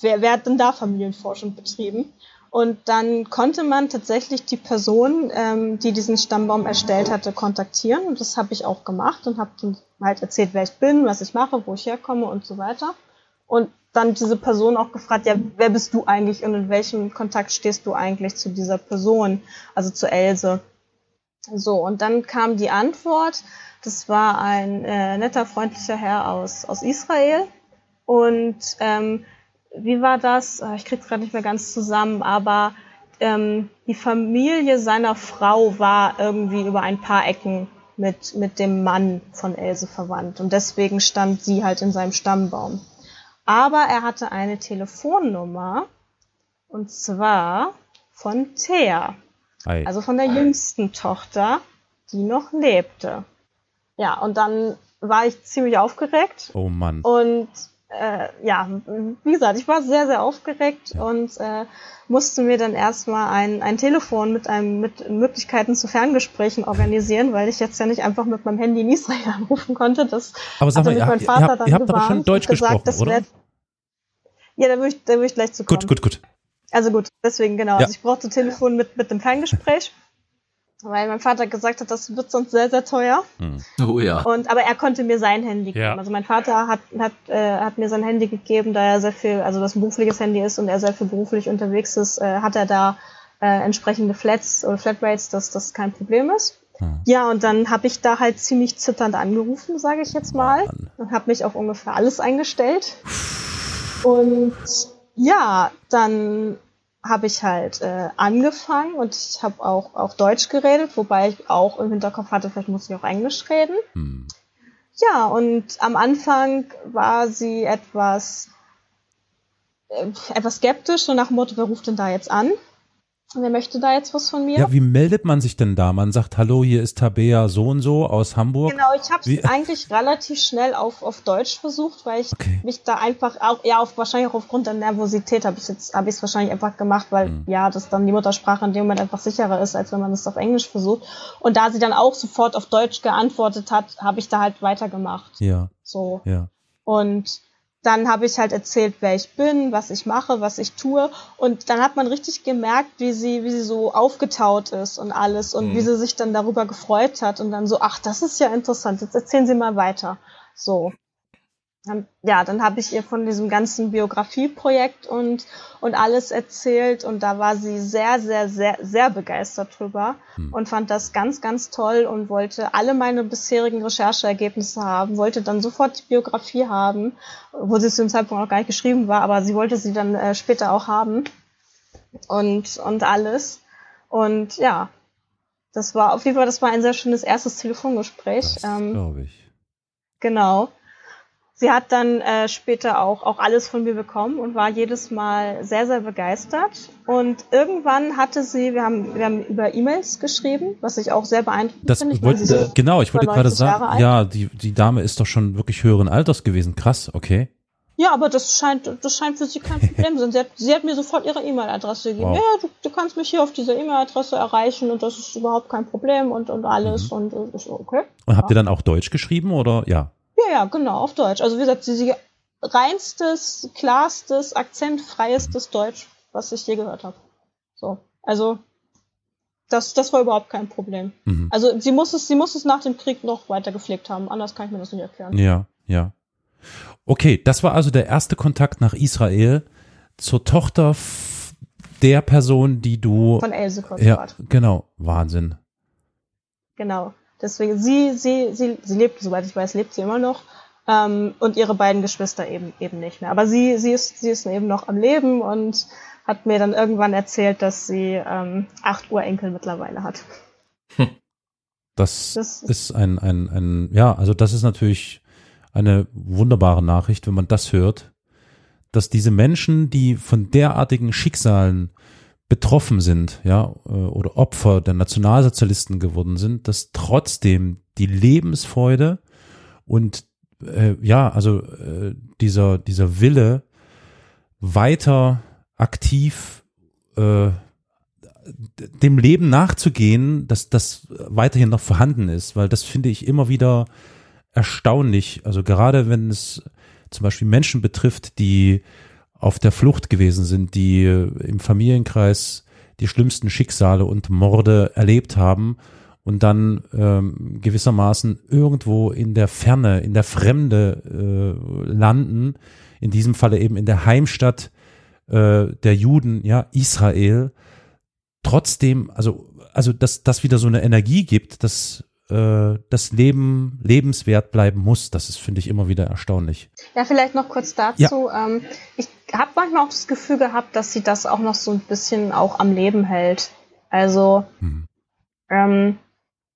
wer, wer hat denn da Familienforschung betrieben? Und dann konnte man tatsächlich die Person, ähm, die diesen Stammbaum erstellt hatte, kontaktieren. Und das habe ich auch gemacht und habe halt erzählt, wer ich bin, was ich mache, wo ich herkomme und so weiter. Und dann diese Person auch gefragt, ja, wer bist du eigentlich und in welchem Kontakt stehst du eigentlich zu dieser Person, also zu Else? So, und dann kam die Antwort. Das war ein äh, netter, freundlicher Herr aus, aus Israel. Und ähm, wie war das? Ah, ich krieg's gerade nicht mehr ganz zusammen, aber ähm, die Familie seiner Frau war irgendwie über ein paar Ecken mit, mit dem Mann von Else verwandt. Und deswegen stand sie halt in seinem Stammbaum. Aber er hatte eine Telefonnummer, und zwar von Thea. Ei. Also von der jüngsten Tochter, die noch lebte. Ja, und dann war ich ziemlich aufgeregt. Oh Mann. Und äh, ja, wie gesagt, ich war sehr, sehr aufgeregt ja. und äh, musste mir dann erstmal ein, ein Telefon mit einem mit Möglichkeiten zu Ferngesprächen organisieren, weil ich jetzt ja nicht einfach mit meinem Handy in Israel anrufen konnte. Das aber sag mal, ihr, mein Vater ihr dann ihr habt aber schon Deutsch gesagt, gesprochen, oder? Ja, da würde ich, da würde ich gleich zu kommen. Gut, gut, gut. Also gut, deswegen genau. Ja. Also ich brauchte Telefon mit, mit dem Ferngespräch, weil mein Vater gesagt hat, das wird sonst sehr, sehr teuer. Hm. Oh ja. Und, aber er konnte mir sein Handy geben. Ja. Also mein Vater hat, hat, äh, hat mir sein Handy gegeben, da er sehr viel, also das ein berufliches Handy ist und er sehr viel beruflich unterwegs ist, äh, hat er da äh, entsprechende Flats oder Flatrates, dass das kein Problem ist. Hm. Ja, und dann habe ich da halt ziemlich zitternd angerufen, sage ich jetzt mal, Mann. und habe mich auf ungefähr alles eingestellt. Und ja, dann habe ich halt äh, angefangen und ich habe auch, auch Deutsch geredet, wobei ich auch im Hinterkopf hatte, vielleicht muss ich auch Englisch reden. Hm. Ja, und am Anfang war sie etwas, äh, etwas skeptisch, so nach dem Motto, wer ruft denn da jetzt an? Wer möchte da jetzt was von mir? Ja, wie meldet man sich denn da? Man sagt, hallo, hier ist Tabea so und so aus Hamburg. Genau, ich habe es eigentlich relativ schnell auf, auf Deutsch versucht, weil ich okay. mich da einfach auch, ja, auf, wahrscheinlich auch aufgrund der Nervosität habe ich jetzt, habe ich es wahrscheinlich einfach gemacht, weil mhm. ja, das dann die Muttersprache in dem Moment einfach sicherer ist, als wenn man es auf Englisch versucht. Und da sie dann auch sofort auf Deutsch geantwortet hat, habe ich da halt weitergemacht. Ja. So. Ja. Und dann habe ich halt erzählt, wer ich bin, was ich mache, was ich tue. Und dann hat man richtig gemerkt, wie sie, wie sie so aufgetaut ist und alles und mhm. wie sie sich dann darüber gefreut hat und dann so, ach, das ist ja interessant, jetzt erzählen Sie mal weiter. So ja, dann habe ich ihr von diesem ganzen Biografieprojekt und, und alles erzählt und da war sie sehr, sehr, sehr, sehr begeistert drüber hm. und fand das ganz, ganz toll und wollte alle meine bisherigen Rechercheergebnisse haben, wollte dann sofort die Biografie haben, wo sie zu dem Zeitpunkt noch gar nicht geschrieben war, aber sie wollte sie dann äh, später auch haben und, und alles. Und ja, das war auf jeden Fall, das war ein sehr schönes erstes Telefongespräch. Das Ähm, glaube ich. Genau. Sie hat dann äh, später auch, auch alles von mir bekommen und war jedes Mal sehr, sehr begeistert. Und irgendwann hatte sie, wir haben, wir haben über E-Mails geschrieben, was ich auch sehr beeindruckend Das finde. Ich meine, wollte, ist genau, ich wollte gerade 90 Jahre sagen, ja, die, die Dame ist doch schon wirklich höheren Alters gewesen. Krass, okay. Ja, aber das scheint, das scheint für sie kein Problem zu sein. Sie hat, sie hat mir sofort ihre E-Mail-Adresse gegeben. Wow. Ja, du, du kannst mich hier auf dieser E-Mail-Adresse erreichen und das ist überhaupt kein Problem und, und alles Mhm. und ist okay. Und habt ihr dann auch Deutsch geschrieben oder ja? Ja, ja, genau, auf Deutsch. Also wie gesagt, sie, sie reinstes, klarstes, akzentfreiestes Deutsch, was ich je gehört habe. So, also das, das war überhaupt kein Problem. Mhm. Also sie muss es, sie muss es nach dem Krieg noch weiter gepflegt haben. Anders kann ich mir das nicht erklären. Ja, ja. Okay, das war also der erste Kontakt nach Israel zur Tochter der Person, die du. Von Else Ja, Kostrat. genau. Wahnsinn. Genau. Deswegen, sie, sie, sie, sie lebt, soweit ich weiß, lebt sie immer noch. Ähm, und ihre beiden Geschwister eben, eben nicht mehr. Aber sie, sie ist, sie ist eben noch am Leben und hat mir dann irgendwann erzählt, dass sie ähm, acht Urenkel mittlerweile hat. Das, Das ist ein, ein, ein, ja, also das ist natürlich eine wunderbare Nachricht, wenn man das hört, dass diese Menschen, die von derartigen Schicksalen betroffen sind, ja, äh, oder Opfer der Nationalsozialisten geworden sind, dass trotzdem die Lebensfreude und äh, ja, also äh, dieser dieser Wille weiter aktiv äh, dem Leben nachzugehen, dass das weiterhin noch vorhanden ist, weil das finde ich immer wieder erstaunlich. Also gerade wenn es zum Beispiel Menschen betrifft, die auf der Flucht gewesen sind, die im Familienkreis die schlimmsten Schicksale und Morde erlebt haben und dann ähm, gewissermaßen irgendwo in der Ferne, in der Fremde äh, landen, in diesem Falle eben in der Heimstadt äh, der Juden, ja, Israel, trotzdem, also, also dass das wieder so eine Energie gibt, dass äh, das Leben lebenswert bleiben muss, das ist, finde ich, immer wieder erstaunlich. Ja, vielleicht noch kurz dazu. Ähm, ich habe manchmal auch das Gefühl gehabt, dass sie das auch noch so ein bisschen auch am Leben hält. Also, Hm. ähm,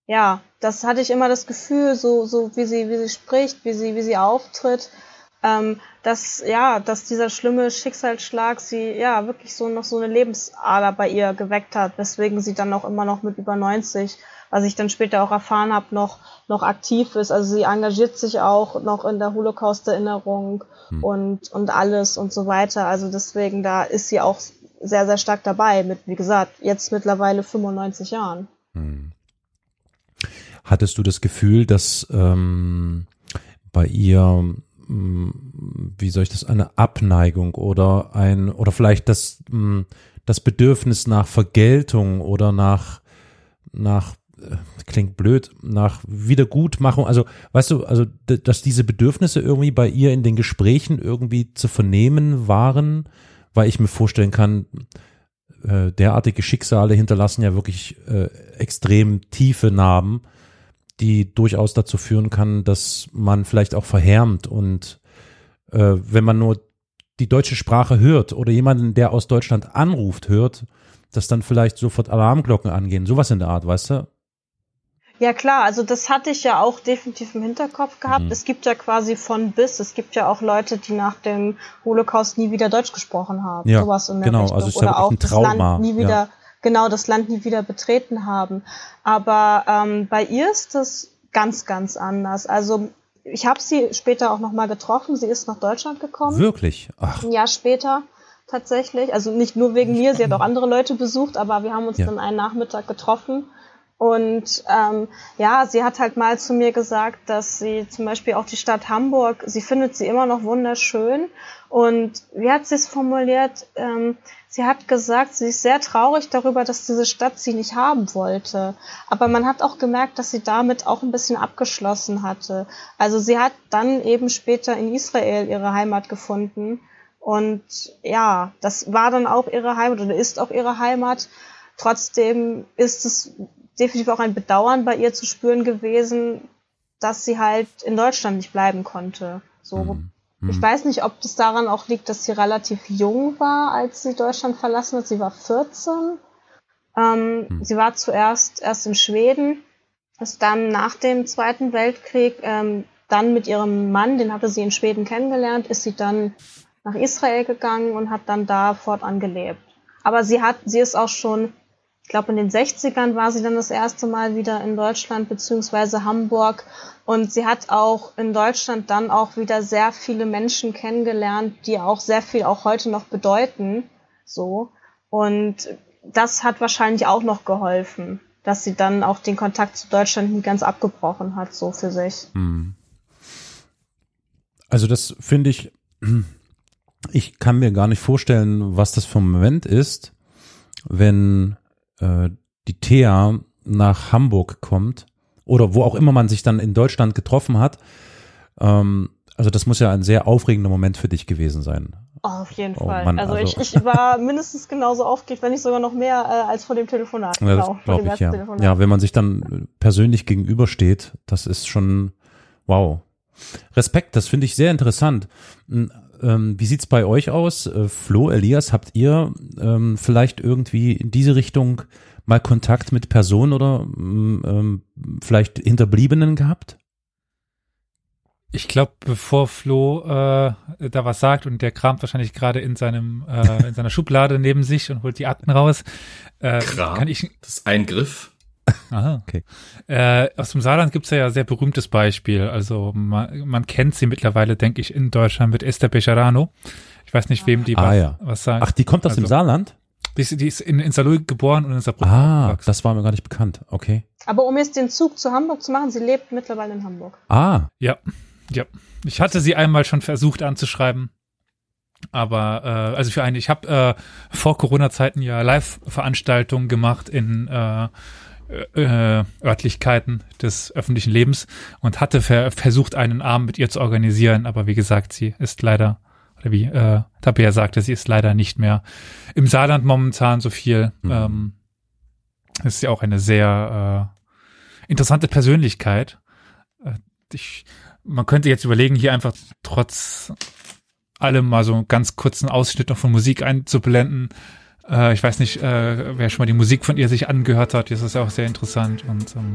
ja, das hatte ich immer das Gefühl, so, so wie sie, wie sie spricht, wie sie, wie sie auftritt, ähm, dass, ja, dass dieser schlimme Schicksalsschlag sie, ja, wirklich so noch so eine Lebensader bei ihr geweckt hat, weswegen sie dann auch immer noch mit über 90, was ich dann später auch erfahren habe, noch, noch aktiv ist. Also sie engagiert sich auch noch in der Holocaust-Erinnerung Hm. und, und alles und so weiter. Also deswegen, da ist sie auch sehr, sehr stark dabei mit, wie gesagt, jetzt mittlerweile 95 Jahren. Hm. Hattest du das Gefühl, dass ähm, bei ihr, hm, wie soll ich das, eine Abneigung oder ein, oder vielleicht das, hm, das Bedürfnis nach Vergeltung oder nach, nach, klingt blöd, nach Wiedergutmachung, also weißt du, also dass diese Bedürfnisse irgendwie bei ihr in den Gesprächen irgendwie zu vernehmen waren, weil ich mir vorstellen kann, äh, derartige Schicksale hinterlassen ja wirklich äh, extrem tiefe Narben, die durchaus dazu führen kann, dass man vielleicht auch verhärmt und äh, wenn man nur die deutsche Sprache hört oder jemanden, der aus Deutschland anruft, hört, dass dann vielleicht sofort Alarmglocken angehen, sowas in der Art, weißt du? Ja klar, also das hatte ich ja auch definitiv im Hinterkopf gehabt. Mhm. Es gibt ja quasi von bis, es gibt ja auch Leute, die nach dem Holocaust nie wieder Deutsch gesprochen haben. Ja, Sowas in der genau, Richtung. also ja Oder auch ein das Trauma, Land nie ja. wieder, genau, das Land nie wieder betreten haben. Aber ähm, bei ihr ist das ganz, ganz anders. Also ich habe sie später auch nochmal getroffen. Sie ist nach Deutschland gekommen. Wirklich? Ach, Ein Jahr später tatsächlich. Also nicht nur wegen mir, sie hat auch andere Leute besucht, aber wir haben uns Ja. dann einen Nachmittag getroffen. Und ähm, ja, sie hat halt mal zu mir gesagt, dass sie zum Beispiel auch die Stadt Hamburg, sie findet sie immer noch wunderschön. Und wie hat sie es formuliert? Ähm, sie hat gesagt, sie ist sehr traurig darüber, dass diese Stadt sie nicht haben wollte. Aber man hat auch gemerkt, dass sie damit auch ein bisschen abgeschlossen hatte. Also sie hat dann eben später in Israel ihre Heimat gefunden. Und ja, das war dann auch ihre Heimat oder ist auch ihre Heimat. Trotzdem ist es definitiv auch ein Bedauern bei ihr zu spüren gewesen, dass sie halt in Deutschland nicht bleiben konnte. So, hm, ich hm. weiß nicht, ob das daran auch liegt, dass sie relativ jung war, als sie Deutschland verlassen hat. Sie war 14. Ähm, Hm. Sie war zuerst erst in Schweden, ist dann nach dem Zweiten Weltkrieg, ähm, dann mit ihrem Mann, den hatte sie in Schweden kennengelernt, ist sie dann nach Israel gegangen und hat dann da fortan gelebt. Aber sie hat, sie ist auch schon, glaube in den 60ern war sie dann das erste Mal wieder in Deutschland beziehungsweise Hamburg und sie hat auch in Deutschland dann auch wieder sehr viele Menschen kennengelernt, die auch sehr viel auch heute noch bedeuten, so. Und das hat wahrscheinlich auch noch geholfen, dass sie dann auch den Kontakt zu Deutschland nie ganz abgebrochen hat, so für sich. Hm. Also das finde ich, ich kann mir gar nicht vorstellen, was das für ein Moment ist, wenn äh, die Thea nach Hamburg kommt oder wo auch immer man sich dann in Deutschland getroffen hat. Ähm, also das muss ja ein sehr aufregender Moment für dich gewesen sein. Oh, auf jeden Oh Fall. Mann, also, also- Ich, ich war mindestens genauso aufgeregt, wenn nicht sogar noch mehr äh, als vor dem Telefonat. Ja, genau, vor dem ich, ja. Telefonat. Ja, wenn man sich dann persönlich gegenübersteht, das ist schon wow. Respekt, das finde ich sehr interessant. Ähm, wie sieht's bei euch aus? Äh, Flo, Elias, habt ihr ähm, vielleicht irgendwie in diese Richtung mal Kontakt mit Personen oder ähm, vielleicht Hinterbliebenen gehabt? Ich glaube, bevor Flo äh, da was sagt und der kramt wahrscheinlich gerade in seinem äh, in seiner Schublade neben sich und holt die Akten raus, äh, Kram. kann ich Das ist ein Griff. Aha. Okay. Äh, aus dem Saarland gibt's ja, ja sehr berühmtes Beispiel. Also man, man kennt sie mittlerweile, denke ich, in Deutschland mit Esther Bejarano. Ich weiß nicht, wem die Ah, was, ja. was sagt. Ach, die kommt aus dem Also, Saarland? Die ist, die ist in, in Saarlouis geboren und in Saarbrücken Ah, aufgewachsen. das war mir gar nicht bekannt. Okay. Aber um jetzt den Zug zu Hamburg zu machen, sie lebt mittlerweile in Hamburg. Ah, Ja, ja. Ich hatte sie einmal schon versucht anzuschreiben. Aber äh, also für eine, ich habe äh, vor Corona-Zeiten ja Live-Veranstaltungen gemacht in äh, äh, Örtlichkeiten des öffentlichen Lebens und hatte ver versucht, einen Abend mit ihr zu organisieren. Aber wie gesagt, sie ist leider, oder wie äh, Tabea sagte, sie ist leider nicht mehr im Saarland momentan so viel. Mhm. Ähm, ist ja auch eine sehr äh, interessante Persönlichkeit. Äh, ich, man könnte jetzt überlegen, hier einfach trotz allem mal so einen ganz kurzen Ausschnitt noch von Musik einzublenden. Äh, ich weiß nicht, äh, wer schon mal die Musik von ihr sich angehört hat. Das ist auch sehr interessant und ähm,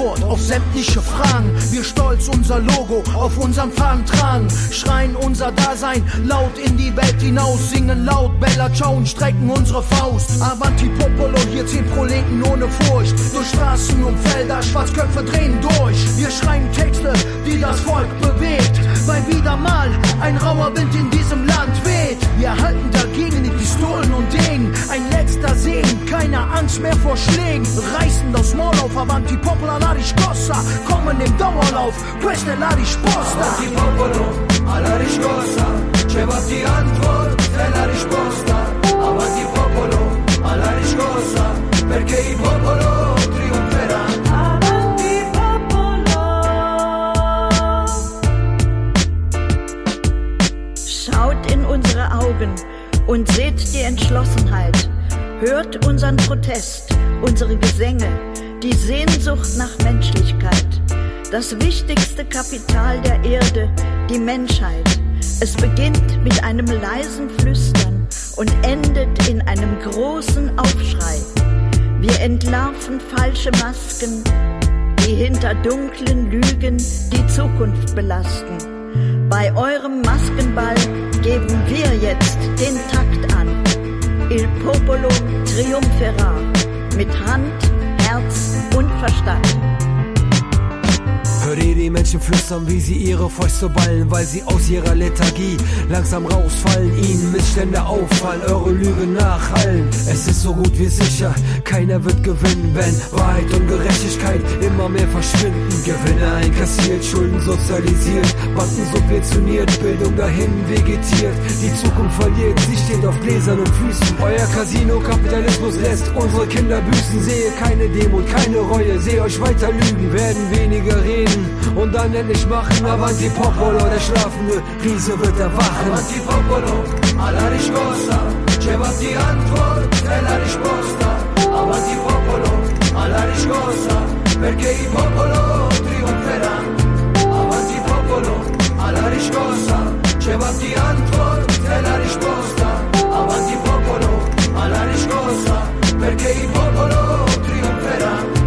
Antwort auf sämtliche Fragen. Wir stolz unser Logo auf unserem Fahnen tragen. Schreien unser Dasein laut in die Welt hinaus. Singen laut Bella Ciao und strecken unsere Faust. Avanti Popolo, hier zehn Proleten ohne Furcht. Durch Straßen und Felder, Schwarzköpfe drehen durch. Wir schreien Texte, die das Volk bewegt. Weil wieder mal ein rauer Wind in diesem Land weht. Wir halten dagegen die Pistolen und Degen. Ein letzter Segen, keine Angst mehr vor Schlägen. Reißen das Maul auf, avanti Popola, la. Kommen im Dauerlauf, questa la risposta. Avanti Popolo, alla Das wichtigste Kapital der Erde, die Menschheit. Es beginnt mit einem leisen Flüstern und endet in einem großen Aufschrei. Wir entlarven falsche Masken, die hinter dunklen Lügen die Zukunft belasten. Bei eurem Maskenball geben wir jetzt den Takt an. Il Popolo triumphera mit Hand, Herz und Verstand. Hört ihr die Menschen flüstern, wie sie ihre Fäuste ballen, weil sie aus ihrer Lethargie langsam rausfallen, ihnen Missstände auffallen, eure Lügen nachhallen. Es ist so gut wie sicher, keiner wird gewinnen, wenn Wahrheit und Gerechtigkeit immer mehr verschwinden. Gewinne einkassiert, Schulden sozialisiert, Banken subventioniert, Bildung dahin vegetiert. Die Zukunft verliert, sie steht auf Gläsern und Füßen. Euer Casino-Kapitalismus lässt unsere Kinder büßen. Sehe keine Demut, keine Reue, sehe euch weiter lügen, werden weniger reden und dann endlich machen. Avanti Popolo, der schlafende Riese wird erwachen. Avanti Popolo, alla riscossa, c'è die Antwort, la risposta. Avanti Popolo, alla riscossa, perché il popolo trionferà. Avanti popolo, alla riscossa, c'è die Antwort la risposta. Avanti popolo, alla riscossa, perché il popolo trionferà.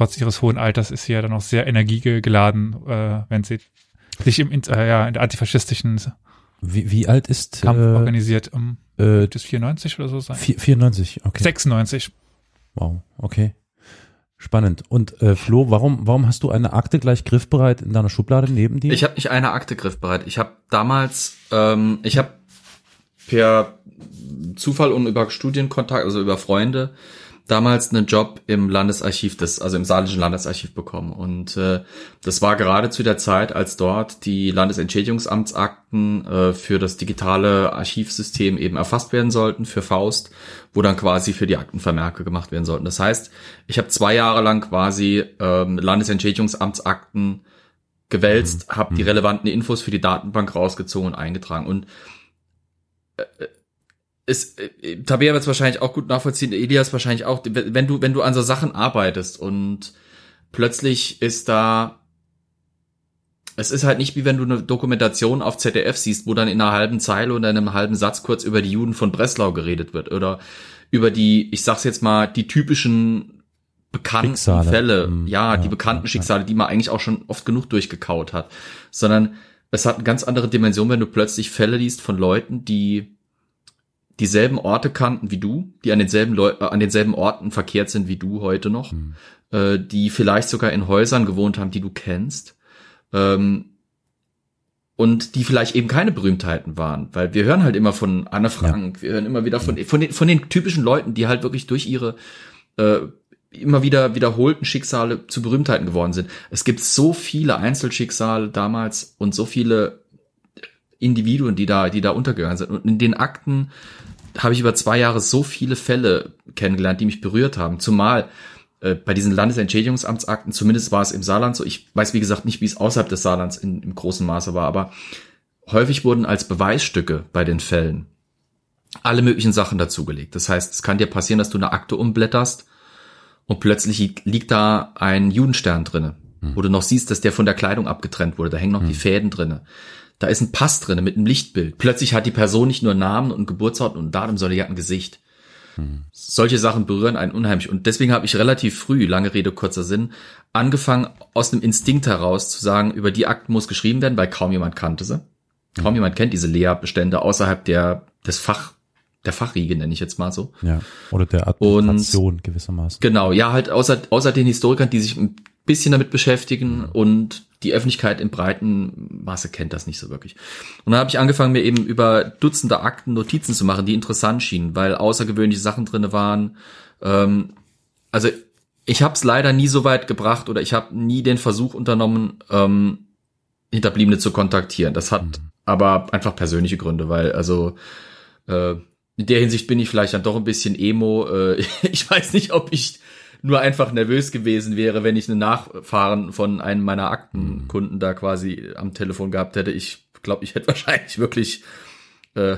Trotz ihres hohen Alters ist sie ja dann auch sehr energiegeladen, äh, wenn sie sich im, äh, ja, in der antifaschistischen Wie, wie alt ist Kampf äh, organisiert. Um, äh, das 94 oder so sein? vier- 94? Okay. 96. Wow, okay. Spannend. Und äh, Flo, warum, warum hast du eine Akte gleich griffbereit in deiner Schublade neben dir? Ich habe nicht eine Akte griffbereit. Ich habe damals, ähm, ich habe per Zufall und über Studienkontakt, also über Freunde, damals einen Job im Landesarchiv des, also im Saarländischen Landesarchiv bekommen. Und äh, das war gerade zu der Zeit, als dort die Landesentschädigungsamtsakten äh, für das digitale Archivsystem eben erfasst werden sollten, für Faust, wo dann quasi für die Aktenvermerke gemacht werden sollten. Das heißt, ich habe zwei Jahre lang quasi ähm, Landesentschädigungsamtsakten gewälzt, habe die relevanten Infos für die Datenbank rausgezogen und eingetragen. Und es, äh, Tabea wird es wahrscheinlich auch gut nachvollziehen, Elias wahrscheinlich auch, wenn du, wenn du an so Sachen arbeitest und plötzlich ist da, es ist halt nicht wie wenn du eine Dokumentation auf ZDF siehst, wo dann in einer halben Zeile oder in einem halben Satz kurz über die Juden von Breslau geredet wird oder über die, ich sag's jetzt mal, die typischen bekannten Schicksale. Fälle, Mhm. ja, die Ja, bekannten ja, ja. Schicksale, die man eigentlich auch schon oft genug durchgekaut hat, sondern es hat eine ganz andere Dimension, wenn du plötzlich Fälle liest von Leuten, die dieselben Orte kannten wie du, die an denselben Leu äh, an denselben Orten verkehrt sind wie du heute noch, Hm. äh, die vielleicht sogar in Häusern gewohnt haben, die du kennst, ähm, und die vielleicht eben keine Berühmtheiten waren, weil wir hören halt immer von Anne Frank, wir hören immer wieder von von den von den typischen Leuten, die halt wirklich durch ihre äh, immer wieder wiederholten Schicksale zu Berühmtheiten geworden sind. Es gibt so viele Einzelschicksale damals und so viele Individuen, die da, die da untergegangen sind. Und in den Akten habe ich über zwei Jahre so viele Fälle kennengelernt, die mich berührt haben. Zumal äh, bei diesen Landesentschädigungsamtsakten, zumindest war es im Saarland so, ich weiß wie gesagt nicht, wie es außerhalb des Saarlands in, im großen Maße war, aber häufig wurden als Beweisstücke bei den Fällen alle möglichen Sachen dazugelegt. Das heißt, es kann dir passieren, dass du eine Akte umblätterst und plötzlich liegt, da ein Judenstern drinne, wo du noch siehst, dass der von der Kleidung abgetrennt wurde. Da hängen noch die Fäden drinne. Da ist ein Pass drinne mit einem Lichtbild. Plötzlich hat die Person nicht nur Namen und Geburtsort und Datum, sondern die hat ein Gesicht. Solche Sachen berühren einen unheimlich. Und deswegen habe ich relativ früh, lange Rede, kurzer Sinn, angefangen, aus einem Instinkt heraus zu sagen, über die Akten muss geschrieben werden, weil kaum jemand kannte sie. Kaum jemand kennt diese Lea-Bestände außerhalb der, des Fach, der Fachriege, nenne ich jetzt mal so. Ja. Oder der Administration gewissermaßen. Genau, ja, halt außer, außer den Historikern, die sich ein bisschen damit beschäftigen und die Öffentlichkeit im breiten Maße kennt das nicht so wirklich. Und dann habe ich angefangen, mir eben über Dutzende Akten Notizen zu machen, die interessant schienen, weil außergewöhnliche Sachen drinne waren. Ähm, also ich habe es leider nie so weit gebracht oder ich habe nie den Versuch unternommen, ähm, Hinterbliebene zu kontaktieren. Das hat aber einfach persönliche Gründe, weil also äh, in der Hinsicht bin ich vielleicht dann doch ein bisschen emo. Äh, ich weiß nicht, ob ich nur einfach nervös gewesen wäre, wenn ich eine Nachfahren von einem meiner Aktenkunden da quasi am Telefon gehabt hätte. Ich glaube, ich hätte wahrscheinlich wirklich äh,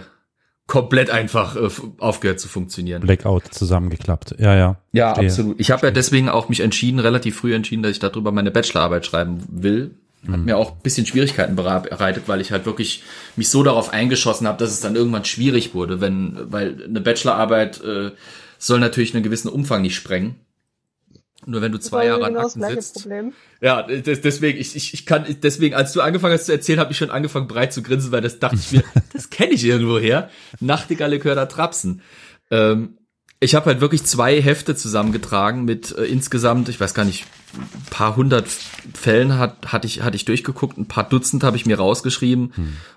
komplett einfach äh, aufgehört zu funktionieren. Blackout zusammengeklappt. Ja, ja. Ja, Verstehe. absolut. Ich habe ja deswegen auch mich entschieden, relativ früh entschieden, dass ich darüber meine Bachelorarbeit schreiben will. Hat mir auch ein bisschen Schwierigkeiten bereitet, weil ich halt wirklich mich so darauf eingeschossen habe, dass es dann irgendwann schwierig wurde, wenn, weil eine Bachelorarbeit äh, soll natürlich einen gewissen Umfang nicht sprengen. Nur wenn du zwei Jahre an genau das Akten sitzt. Problem. Ja, des- deswegen, ich, ich, ich kann, deswegen, als du angefangen hast zu erzählen, habe ich schon angefangen breit zu grinsen, weil das dachte ich mir, das kenne ich irgendwo her. Nachtigalle Körder Trapsen. Ähm, ich habe halt wirklich zwei Hefte zusammengetragen mit äh, insgesamt, ich weiß gar nicht, ein paar hundert Fällen hat, hatte ich, hatte ich durchgeguckt, ein paar Dutzend habe ich mir rausgeschrieben.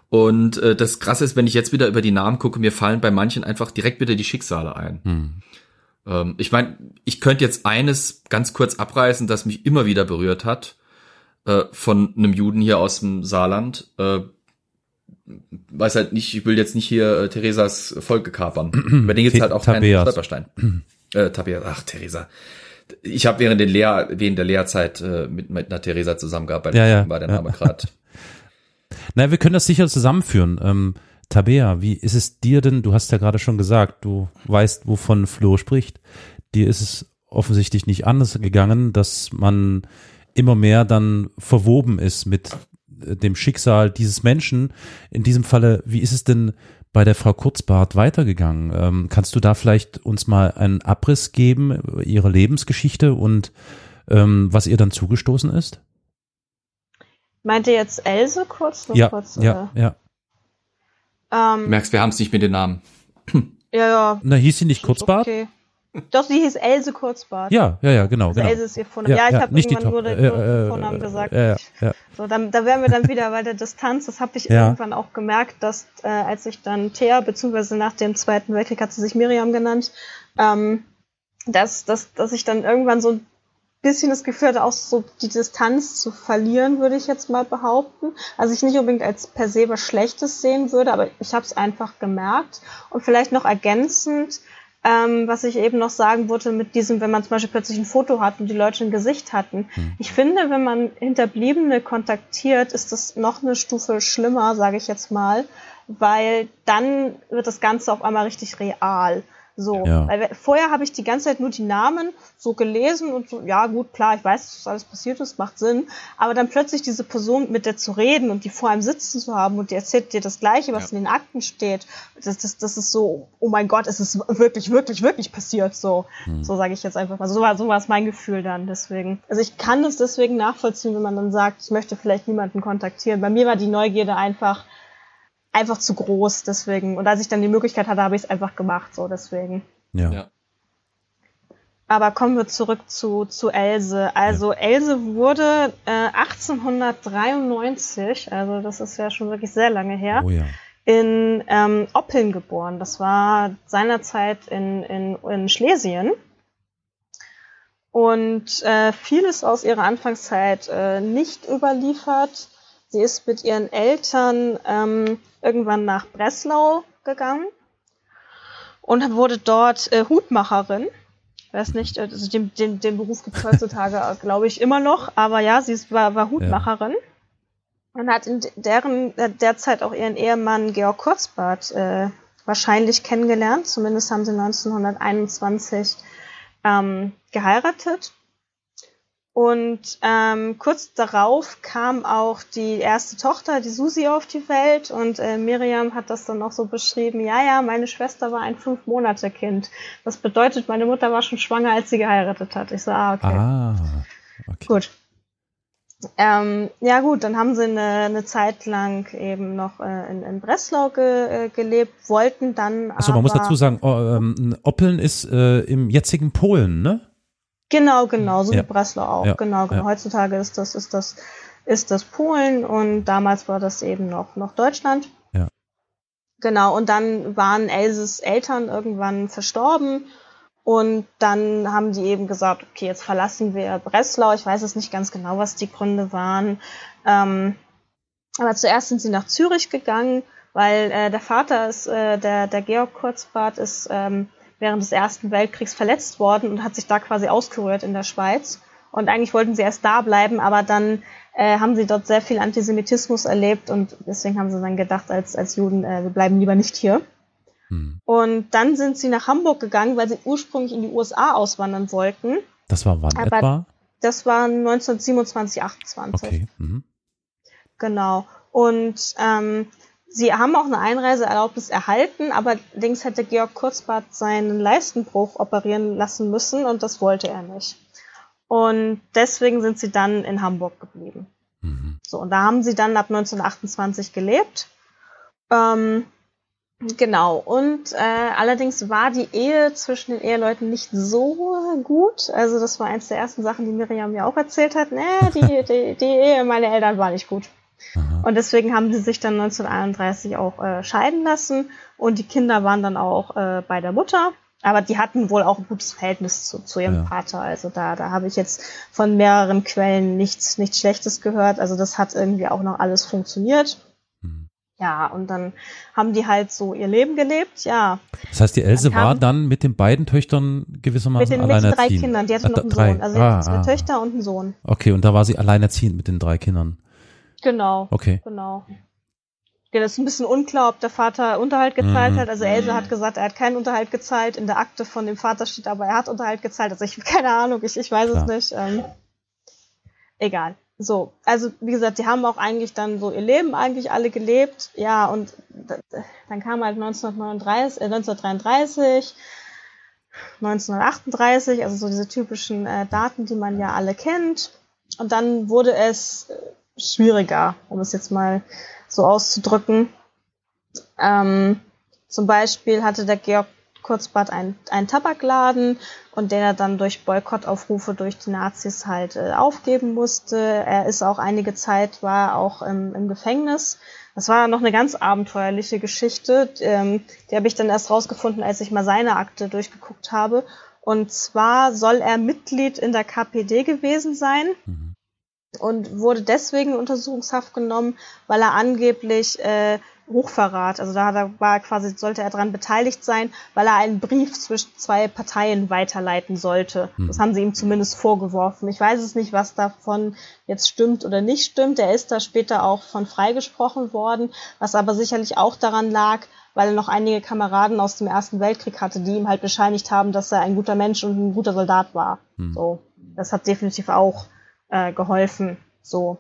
Und äh, das Krasse ist, wenn ich jetzt wieder über die Namen gucke, mir fallen bei manchen einfach direkt wieder die Schicksale ein. Hm. Ähm, ich meine, ich könnte jetzt eines ganz kurz abreißen, das mich immer wieder berührt hat, äh, von einem Juden hier aus dem Saarland. Äh, weiß halt nicht, ich will jetzt nicht hier äh, Theresas Volke kapern. Über den gibt's halt auch keinen Tabeas. Stolperstein. äh, Tabea, ach, Theresa. ich habe während, den Lehr während der Lehrzeit äh, mit, mit einer Theresa zusammengearbeitet, Ja, ja, war der ja. Name gerade. Na, wir können das sicher zusammenführen. Ähm, Tabea, wie ist es dir denn? Du hast ja gerade schon gesagt, du weißt, wovon Flo spricht. Dir ist es offensichtlich nicht anders gegangen, dass man immer mehr dann verwoben ist mit äh, dem Schicksal dieses Menschen. In diesem Falle, wie ist es denn bei der Frau Kurzbart weitergegangen? Ähm, kannst du da vielleicht uns mal einen Abriss geben, über ihre Lebensgeschichte und ähm, was ihr dann zugestoßen ist? Meint ihr jetzt Else kurz? Nur Ja, kurz, ja, ja. Du Äh, ähm, merkst, wir haben es nicht mit den Namen. ja, ja. Na, hieß sie nicht Kurzbart? Okay. Doch, sie hieß Else Kurzbart. Ja, ja, ja, genau, Also genau. Else ist ihr Vorname. Ja, ich habe nicht die irgendwann Top- wurde äh, nur äh, den Vornamen gesagt. Ja, ja, ja. So, dann, da wären wir dann wieder bei der Distanz. Das habe ich Ja. irgendwann auch gemerkt, dass äh, als ich dann Thea, beziehungsweise nach dem Zweiten Weltkrieg hat sie sich Miriam genannt, ähm, dass, dass, dass ich dann irgendwann so bisschen das Gefühl hatte, auch so die Distanz zu verlieren, würde ich jetzt mal behaupten. Also ich nicht unbedingt als per se was Schlechtes sehen würde, aber ich habe es einfach gemerkt. Und vielleicht noch ergänzend, ähm, was ich eben noch sagen wollte mit diesem, wenn man zum Beispiel plötzlich ein Foto hat und die Leute ein Gesicht hatten. Ich finde, wenn man Hinterbliebene kontaktiert, ist das noch eine Stufe schlimmer, sage ich jetzt mal, weil dann wird das Ganze auf einmal richtig real. So, Ja. weil vorher habe ich die ganze Zeit nur die Namen so gelesen und so, ja gut, klar, ich weiß, dass alles passiert ist, macht Sinn, aber dann plötzlich diese Person mit der zu reden und die vor einem sitzen zu haben und die erzählt dir das Gleiche, was in den Akten steht, das, das, das ist so, oh mein Gott, es ist wirklich, wirklich, wirklich passiert, so, so sage ich jetzt einfach mal, so war, so war es mein Gefühl dann, deswegen, also ich kann es deswegen nachvollziehen, wenn man dann sagt, ich möchte vielleicht niemanden kontaktieren, bei mir war die Neugierde einfach, einfach zu groß, deswegen. Und als ich dann die Möglichkeit hatte, habe ich es einfach gemacht, so deswegen. Ja. Ja. Aber kommen wir zurück zu, zu Else. Also Else wurde äh, 1893, also das ist ja schon wirklich sehr lange her, Oh ja. in ähm, Oppeln geboren. Das war seinerzeit in, in, in Schlesien. Und äh, vieles aus ihrer Anfangszeit äh, nicht überliefert. Sie ist mit ihren Eltern ähm, irgendwann nach Breslau gegangen und wurde dort äh, Hutmacherin. Weiß nicht, äh, also den, den, den Beruf gibt es heutzutage, glaube ich, immer noch. Aber ja, sie ist, war, war Hutmacherin und hat in deren äh, derzeit auch ihren Ehemann Georg Kurzbart äh, wahrscheinlich kennengelernt. Zumindest haben sie 1921 ähm, geheiratet. Und ähm, kurz darauf kam auch die erste Tochter, die Susi, auf die Welt. Und äh, Miriam hat das dann auch so beschrieben, ja, ja, meine Schwester war ein Fünf-Monate-Kind. Das bedeutet, meine Mutter war schon schwanger, als sie geheiratet hat. Ich so, ah, okay. Ah, okay. Gut. Ähm, ja gut, dann haben sie eine, eine Zeit lang eben noch äh, in, in Breslau ge, äh, gelebt, wollten dann Achso, man muss dazu sagen, oh, ähm, Oppeln ist äh, im jetzigen Polen, ne? Genau, genau, so Ja. wie Breslau auch. Ja, Genau, genau. ja. Heutzutage ist das, ist das, ist das Polen und damals war das eben noch, noch Deutschland. Ja. Genau, und dann waren Elses Eltern irgendwann verstorben und dann haben die eben gesagt, okay, jetzt verlassen wir Breslau. Ich weiß es nicht ganz genau, was die Gründe waren. Ähm, aber zuerst sind sie nach Zürich gegangen, weil äh, der Vater ist, äh, der, der Georg Kurzbart ist ähm, während des Ersten Weltkriegs verletzt worden und hat sich da quasi ausgerührt in der Schweiz. Und eigentlich wollten sie erst da bleiben, aber dann äh, haben sie dort sehr viel Antisemitismus erlebt und deswegen haben sie dann gedacht, als, als Juden, äh, wir bleiben lieber nicht hier. Hm. Und dann sind sie nach Hamburg gegangen, weil sie ursprünglich in die USA auswandern wollten. Das war wann Aber- etwa? Das war 1927, 28. Okay. Mhm. Genau. Und ähm, sie haben auch eine Einreiseerlaubnis erhalten, aber allerdings hätte Georg Kurzbart seinen Leistenbruch operieren lassen müssen und das wollte er nicht. Und deswegen sind sie dann in Hamburg geblieben. Mhm. So, und da haben sie dann ab 1928 gelebt. Ähm, genau, und äh, allerdings war die Ehe zwischen den Eheleuten nicht so gut. Also das war eins der ersten Sachen, die Miriam mir auch erzählt hat. Nee, die, die, die Ehe meiner Eltern war nicht gut. Aha. Und deswegen haben sie sich dann 1931 auch äh, scheiden lassen und die Kinder waren dann auch äh, bei der Mutter. Aber die hatten wohl auch ein gutes Verhältnis zu, zu ihrem Ja. Vater. Also da, da habe ich jetzt von mehreren Quellen nichts, nichts Schlechtes gehört. Also das hat irgendwie auch noch alles funktioniert. Mhm. Ja, und dann haben die halt so ihr Leben gelebt, ja. Das heißt, die Else Dann war dann mit den beiden Töchtern Mit gewissermaßen den, mit den drei alleinerziehend. Kindern, die hatte Ah, noch einen drei. Sohn. Also ah, zwei ah. Töchter und einen Sohn. Okay, und da war sie alleinerziehend mit den drei Kindern. Genau. Okay. Genau. Ja, das ist ein bisschen unklar, ob der Vater Unterhalt gezahlt Mhm. hat. Also Else hat gesagt, er hat keinen Unterhalt gezahlt. In der Akte von dem Vater steht aber, er hat Unterhalt gezahlt. Also ich keine Ahnung, ich, ich weiß Klar. es nicht. Ähm, egal. So, also wie gesagt, die haben auch eigentlich dann so ihr Leben eigentlich alle gelebt. Ja, und dann kam halt 1939, äh, 1933, 1938, also so diese typischen äh, Daten, die man ja alle kennt. Und dann wurde es äh, schwieriger, um es jetzt mal so auszudrücken. Ähm, zum Beispiel hatte der Georg Kurzbart einen, einen Tabakladen und den er dann durch Boykottaufrufe durch die Nazis halt äh, aufgeben musste. Er ist auch einige Zeit, war auch im, im Gefängnis. Das war noch eine ganz abenteuerliche Geschichte. Ähm, die habe ich dann erst rausgefunden, als ich mal seine Akte durchgeguckt habe. Und zwar soll er Mitglied in der KPD gewesen sein Mhm. Und wurde deswegen in Untersuchungshaft genommen, weil er angeblich äh, Hochverrat, also da, war quasi, sollte er daran beteiligt sein, weil er einen Brief zwischen zwei Parteien weiterleiten sollte. Hm. Das haben sie ihm zumindest vorgeworfen. Ich weiß es nicht, was davon jetzt stimmt oder nicht stimmt. Er ist da später auch von freigesprochen worden, was aber sicherlich auch daran lag, weil er noch einige Kameraden aus dem Ersten Weltkrieg hatte, die ihm halt bescheinigt haben, dass er ein guter Mensch und ein guter Soldat war. Hm. So, das hat definitiv auch äh, geholfen. So.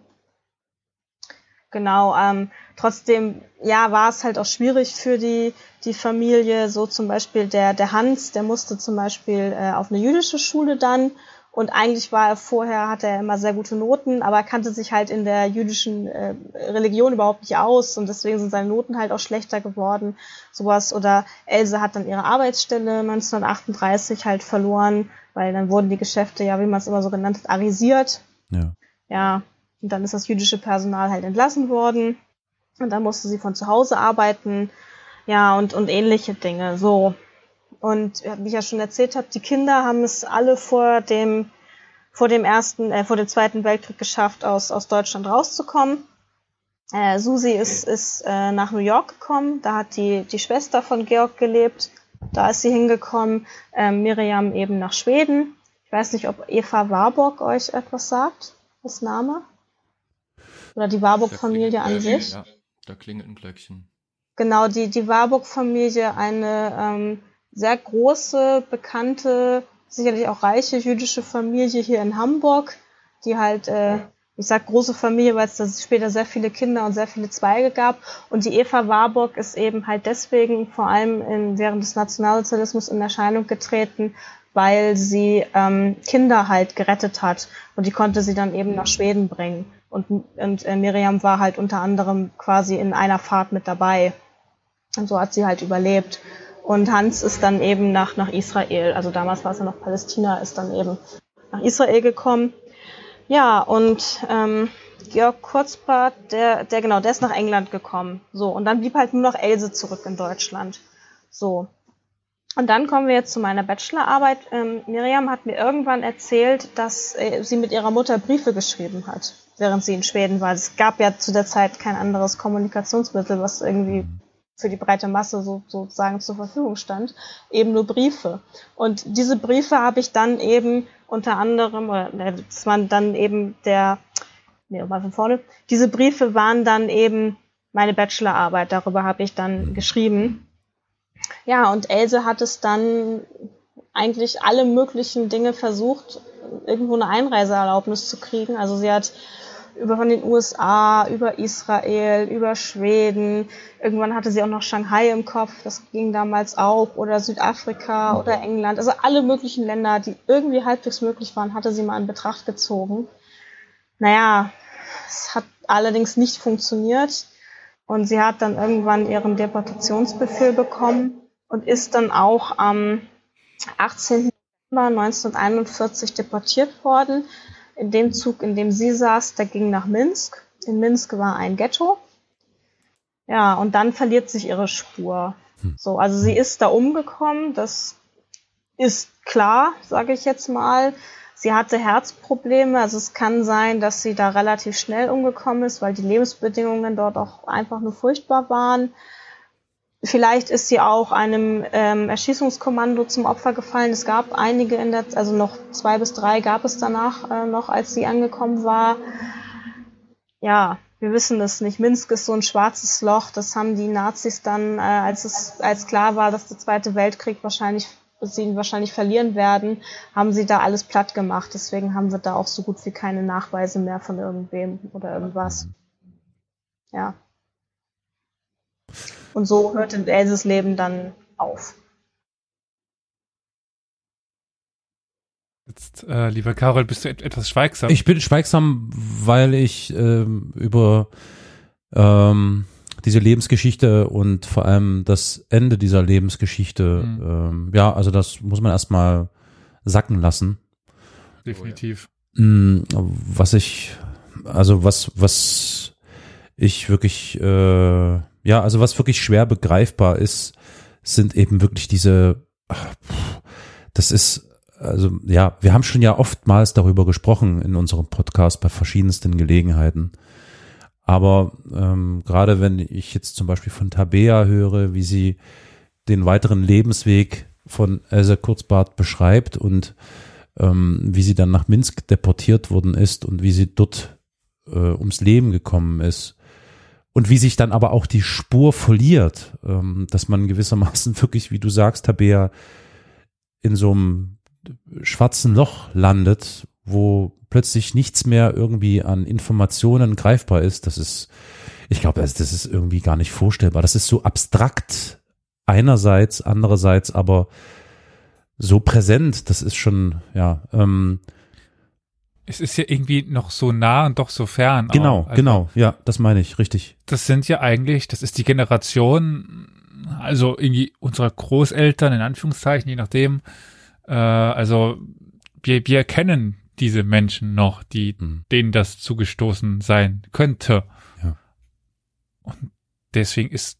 Genau, ähm, trotzdem, ja, war es halt auch schwierig für die, die Familie. So zum Beispiel der, der Hans, der musste zum Beispiel äh, auf eine jüdische Schule dann. Und eigentlich war er vorher, hatte er immer sehr gute Noten, aber er kannte sich halt in der jüdischen äh, Religion überhaupt nicht aus und deswegen sind seine Noten halt auch schlechter geworden. Sowas. Oder Else hat dann ihre Arbeitsstelle 1938 halt verloren, weil dann wurden die Geschäfte, ja, wie man es immer so genannt hat, arisiert. Ja. Ja, und dann ist das jüdische Personal halt entlassen worden. Und dann musste sie von zu Hause arbeiten. Ja, und, und ähnliche Dinge. So. Und wie ich ja schon erzählt habe, die Kinder haben es alle vor dem, vor dem ersten, äh, vor dem zweiten Weltkrieg geschafft, aus, aus Deutschland rauszukommen. Äh, Susi ist, ist äh, nach New York gekommen. Da hat die, die Schwester von Georg gelebt. Da ist sie hingekommen. Äh, Miriam eben nach Schweden. Ich weiß nicht, ob Eva Warburg euch etwas sagt, das Name. Oder die Warburg-Familie an sich. Ja, da klingelt ein Glöckchen. Genau, die, die Warburg-Familie, eine ähm, sehr große, bekannte, sicherlich auch reiche jüdische Familie hier in Hamburg, die halt, äh, ich sag große Familie, weil es da später sehr viele Kinder und sehr viele Zweige gab. Und die Eva Warburg ist eben halt deswegen vor allem in, während des Nationalsozialismus in Erscheinung getreten, weil sie ähm, Kinder halt gerettet hat. Und die konnte sie dann eben nach Schweden bringen. Und, und äh, Miriam war halt unter anderem quasi in einer Fahrt mit dabei. Und so hat sie halt überlebt. Und Hans ist dann eben nach, nach Israel, also damals war es ja noch Palästina, ist dann eben nach Israel gekommen. Ja, und ähm, Georg Kurzbart, der, der genau, der ist nach England gekommen. So, und dann blieb halt nur noch Else zurück in Deutschland. So. Und dann kommen wir jetzt zu meiner Bachelorarbeit. Ähm, Miriam hat mir irgendwann erzählt, dass äh, sie mit ihrer Mutter Briefe geschrieben hat, während sie in Schweden war. Es gab ja zu der Zeit kein anderes Kommunikationsmittel, was irgendwie für die breite Masse so, sozusagen zur Verfügung stand, eben nur Briefe. Und diese Briefe habe ich dann eben unter anderem, äh, das waren dann eben der, nee, mal von vorne, diese Briefe waren dann eben meine Bachelorarbeit, darüber habe ich dann geschrieben. Ja, und Else hat es dann eigentlich alle möglichen Dinge versucht, irgendwo eine Einreiseerlaubnis zu kriegen. Also sie hat über von den USA, über Israel, über Schweden. Irgendwann hatte sie auch noch Shanghai im Kopf, das ging damals auch, oder Südafrika oder England. Also alle möglichen Länder, die irgendwie halbwegs möglich waren, hatte sie mal in Betracht gezogen. Naja, es hat allerdings nicht funktioniert. Und sie hat dann irgendwann ihren Deportationsbefehl bekommen und ist dann auch am 18. November 1941 deportiert worden. In dem Zug, in dem sie saß, der ging nach Minsk. In Minsk war ein Ghetto. Ja, und dann verliert sich ihre Spur. So, also sie ist da umgekommen, das ist klar, sage ich jetzt mal. Sie hatte Herzprobleme, also es kann sein, dass sie da relativ schnell umgekommen ist, weil die Lebensbedingungen dort auch einfach nur furchtbar waren. Vielleicht ist sie auch einem ähm, Erschießungskommando zum Opfer gefallen. Es gab einige in der, also noch zwei bis drei gab es danach äh, noch, als sie angekommen war. Ja, wir wissen es nicht. Minsk ist so ein schwarzes Loch. Das haben die Nazis dann, äh, als es als klar war, dass der Zweite Weltkrieg wahrscheinlich sie ihn wahrscheinlich verlieren werden, haben sie da alles platt gemacht. Deswegen haben wir da auch so gut wie keine Nachweise mehr von irgendwem oder irgendwas. Ja. Und so hört Elses Leben dann auf. Jetzt, äh, lieber Carol, bist du et etwas schweigsam? Ich bin schweigsam, weil ich ähm, über ähm, diese Lebensgeschichte und vor allem das Ende dieser Lebensgeschichte, mhm. ähm, ja, also das muss man erstmal sacken lassen. Definitiv. Mm, was ich, also was, was ich wirklich, äh, ja, also was wirklich schwer begreifbar ist, sind eben wirklich diese, das ist, also ja, wir haben schon ja oftmals darüber gesprochen in unserem Podcast bei verschiedensten Gelegenheiten. Aber ähm, gerade wenn ich jetzt zum Beispiel von Tabea höre, wie sie den weiteren Lebensweg von Elsa Kurzbart beschreibt und ähm, wie sie dann nach Minsk deportiert worden ist und wie sie dort äh, ums Leben gekommen ist und wie sich dann aber auch die Spur verliert, ähm, dass man gewissermaßen wirklich, wie du sagst, Tabea, in so einem schwarzen Loch landet, wo plötzlich nichts mehr irgendwie an Informationen greifbar ist, das ist, ich glaube, das, das ist irgendwie gar nicht vorstellbar. Das ist so abstrakt einerseits, andererseits aber so präsent, das ist schon, ja, ähm, es ist ja irgendwie noch so nah und doch so fern. Genau, also, genau, ja, das meine ich, richtig. Das sind ja eigentlich, das ist die Generation, also irgendwie unserer Großeltern, in Anführungszeichen, je nachdem, äh, also wir, wir kennen diese Menschen noch, die, mhm. denen das zugestoßen sein könnte. Ja. Und deswegen ist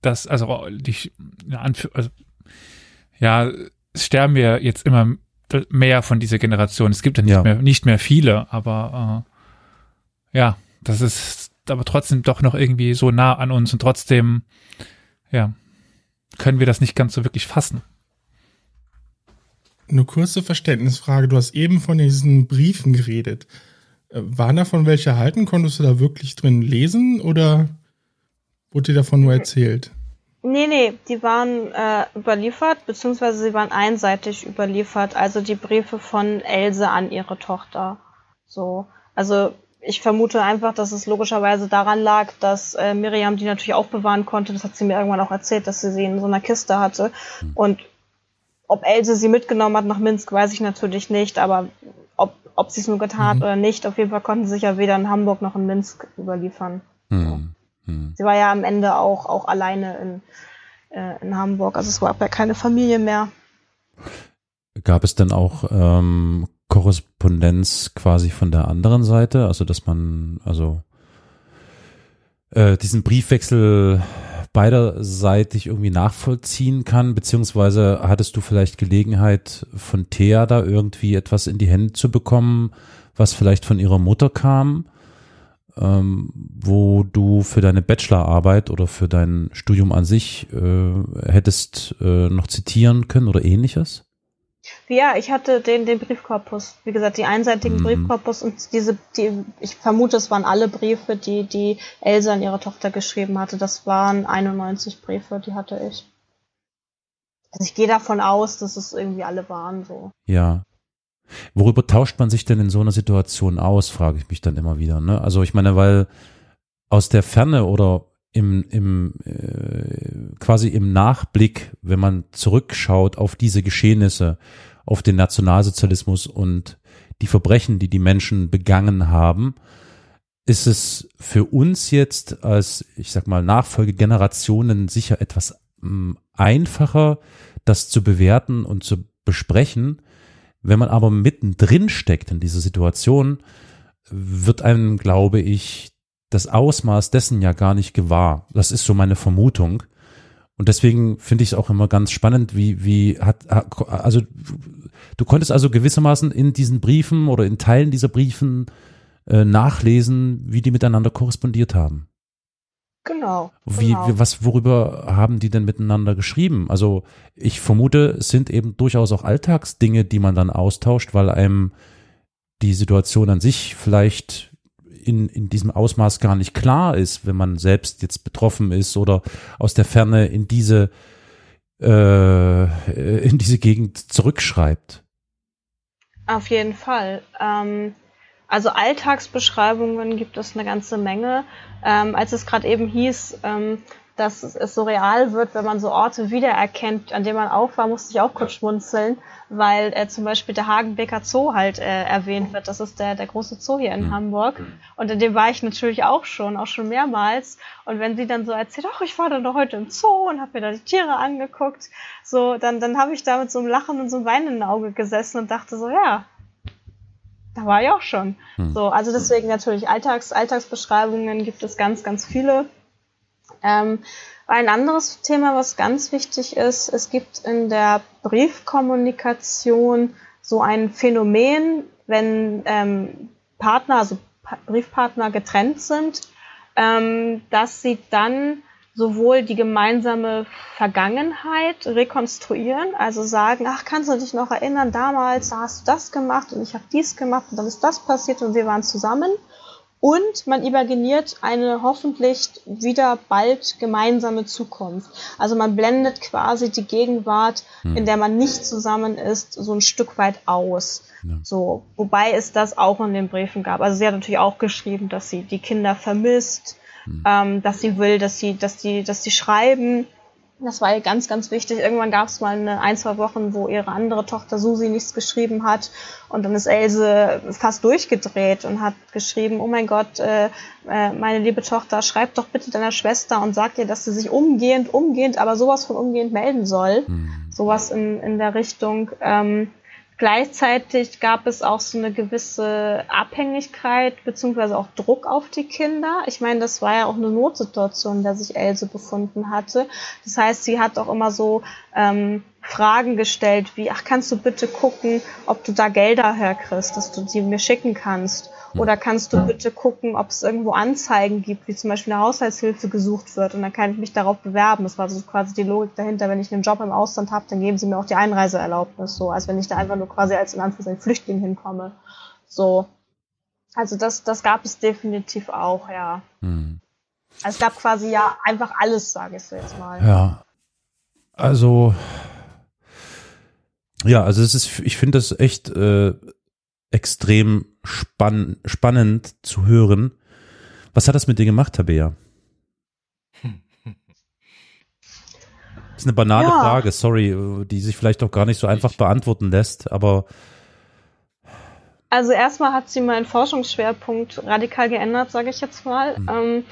das, also die, also, ja, sterben wir jetzt immer mehr von dieser Generation. Es gibt ja nicht ja. mehr, nicht mehr viele, aber äh, ja, das ist aber trotzdem doch noch irgendwie so nah an uns und trotzdem, ja, können wir das nicht ganz so wirklich fassen. Eine kurze Verständnisfrage. Du hast eben von diesen Briefen geredet. Äh, waren davon welche erhalten? Konntest du da wirklich drin lesen oder wurde dir davon nur erzählt? Nee, nee, die waren äh, überliefert, beziehungsweise sie waren einseitig überliefert, also die Briefe von Else an ihre Tochter. So. Also ich vermute einfach, dass es logischerweise daran lag, dass äh, Miriam die natürlich aufbewahren konnte. Das hat sie mir irgendwann auch erzählt, dass sie sie in so einer Kiste hatte. Hm. Und ob Else sie mitgenommen hat nach Minsk, weiß ich natürlich nicht, aber ob, ob sie es nur getan mhm. oder nicht, auf jeden Fall konnten sie sich ja weder in Hamburg noch in Minsk überliefern. Mhm. Mhm. Sie war ja am Ende auch, auch alleine in, äh, in Hamburg, also es war ja keine Familie mehr. Gab es denn auch ähm, Korrespondenz quasi von der anderen Seite, also dass man, also äh, diesen Briefwechsel beiderseitig irgendwie nachvollziehen kann, beziehungsweise hattest du vielleicht Gelegenheit von Thea da irgendwie etwas in die Hände zu bekommen, was vielleicht von ihrer Mutter kam, ähm, wo du für deine Bachelorarbeit oder für dein Studium an sich äh, hättest äh, noch zitieren können oder ähnliches? Ja, ich hatte den, den Briefkorpus. Wie gesagt, die einseitigen mhm. Briefkorpus und diese, die, ich vermute, es waren alle Briefe, die, die Elsa an ihre Tochter geschrieben hatte. Das waren 91 Briefe, die hatte ich. Also ich gehe davon aus, dass es irgendwie alle waren so. Ja. Worüber tauscht man sich denn in so einer Situation aus, frage ich mich dann immer wieder. Ne? Also ich meine, weil aus der Ferne oder im, im äh, quasi im Nachblick, wenn man zurückschaut auf diese Geschehnisse, auf den Nationalsozialismus und die Verbrechen, die die Menschen begangen haben, ist es für uns jetzt als, ich sag mal, Nachfolgegenerationen sicher etwas ähm, einfacher, das zu bewerten und zu besprechen. Wenn man aber mittendrin steckt in dieser Situation, wird einem, glaube ich, das Ausmaß dessen ja gar nicht gewahr. Das ist so meine Vermutung. Und deswegen finde ich es auch immer ganz spannend, wie, wie hat, also du konntest also gewissermaßen in diesen Briefen oder in Teilen dieser Briefen äh, nachlesen, wie die miteinander korrespondiert haben. Genau. Wie, genau. wie, was, worüber haben die denn miteinander geschrieben? Also ich vermute, es sind eben durchaus auch Alltagsdinge, die man dann austauscht, weil einem die Situation an sich vielleicht in, in diesem Ausmaß gar nicht klar ist, wenn man selbst jetzt betroffen ist oder aus der Ferne in diese, äh, in diese Gegend zurückschreibt. Auf jeden Fall. Ähm, also Alltagsbeschreibungen gibt es eine ganze Menge. Ähm, als es gerade eben hieß, ähm, dass es so real wird, wenn man so Orte wiedererkennt, an denen man auch war, musste ich auch kurz schmunzeln, weil äh, zum Beispiel der Hagenbecker Zoo halt äh, erwähnt wird. Das ist der, der große Zoo hier in mhm. Hamburg. Und in dem war ich natürlich auch schon, auch schon mehrmals. Und wenn sie dann so erzählt, ach, ich war dann doch heute im Zoo und habe mir da die Tiere angeguckt, so, dann, dann habe ich da mit so einem Lachen und so einem weinenden Auge gesessen und dachte so, ja, da war ich auch schon. Mhm. So, also deswegen natürlich Alltags, Alltagsbeschreibungen gibt es ganz, ganz viele. Ähm, ein anderes Thema, was ganz wichtig ist, es gibt in der Briefkommunikation so ein Phänomen, wenn ähm, Partner, also pa Briefpartner getrennt sind, ähm, dass sie dann sowohl die gemeinsame Vergangenheit rekonstruieren, also sagen, ach, kannst du dich noch erinnern, damals, da hast du das gemacht und ich habe dies gemacht und dann ist das passiert und wir waren zusammen und man imaginiert eine hoffentlich wieder bald gemeinsame Zukunft. Also man blendet quasi die Gegenwart, hm. in der man nicht zusammen ist, so ein Stück weit aus. Ja. So, wobei es das auch in den Briefen gab. Also sie hat natürlich auch geschrieben, dass sie die Kinder vermisst, hm. ähm, dass sie will, dass sie, dass die, dass die schreiben. Das war ihr ganz, ganz wichtig. Irgendwann gab es mal eine, ein, zwei Wochen, wo ihre andere Tochter Susi nichts geschrieben hat. Und dann ist Else fast durchgedreht und hat geschrieben, oh mein Gott, äh, äh, meine liebe Tochter, schreib doch bitte deiner Schwester und sag ihr, dass sie sich umgehend, umgehend, aber sowas von umgehend melden soll. Mhm. Sowas in, in der Richtung. Ähm, Gleichzeitig gab es auch so eine gewisse Abhängigkeit beziehungsweise auch Druck auf die Kinder. Ich meine, das war ja auch eine Notsituation, in der sich Else befunden hatte. Das heißt, sie hat auch immer so ähm, Fragen gestellt wie, ach, kannst du bitte gucken, ob du da Gelder herkriegst, dass du die mir schicken kannst? Oder kannst du bitte gucken, ob es irgendwo Anzeigen gibt, wie zum Beispiel eine Haushaltshilfe gesucht wird und dann kann ich mich darauf bewerben. Das war so quasi die Logik dahinter. Wenn ich einen Job im Ausland habe, dann geben sie mir auch die Einreiseerlaubnis, so als wenn ich da einfach nur quasi als in Anführungszeichen Flüchtling hinkomme. So. Also das, das gab es definitiv auch, ja. Hm. Also es gab quasi ja einfach alles, sage ich so jetzt mal. Ja. Also ja, also es ist, ich finde das echt äh, extrem spann spannend zu hören. Was hat das mit dir gemacht, Tabea? Das ist eine banale ja. Frage, sorry, die sich vielleicht auch gar nicht so einfach beantworten lässt, aber. Also erstmal hat sie meinen Forschungsschwerpunkt radikal geändert, sage ich jetzt mal. Hm.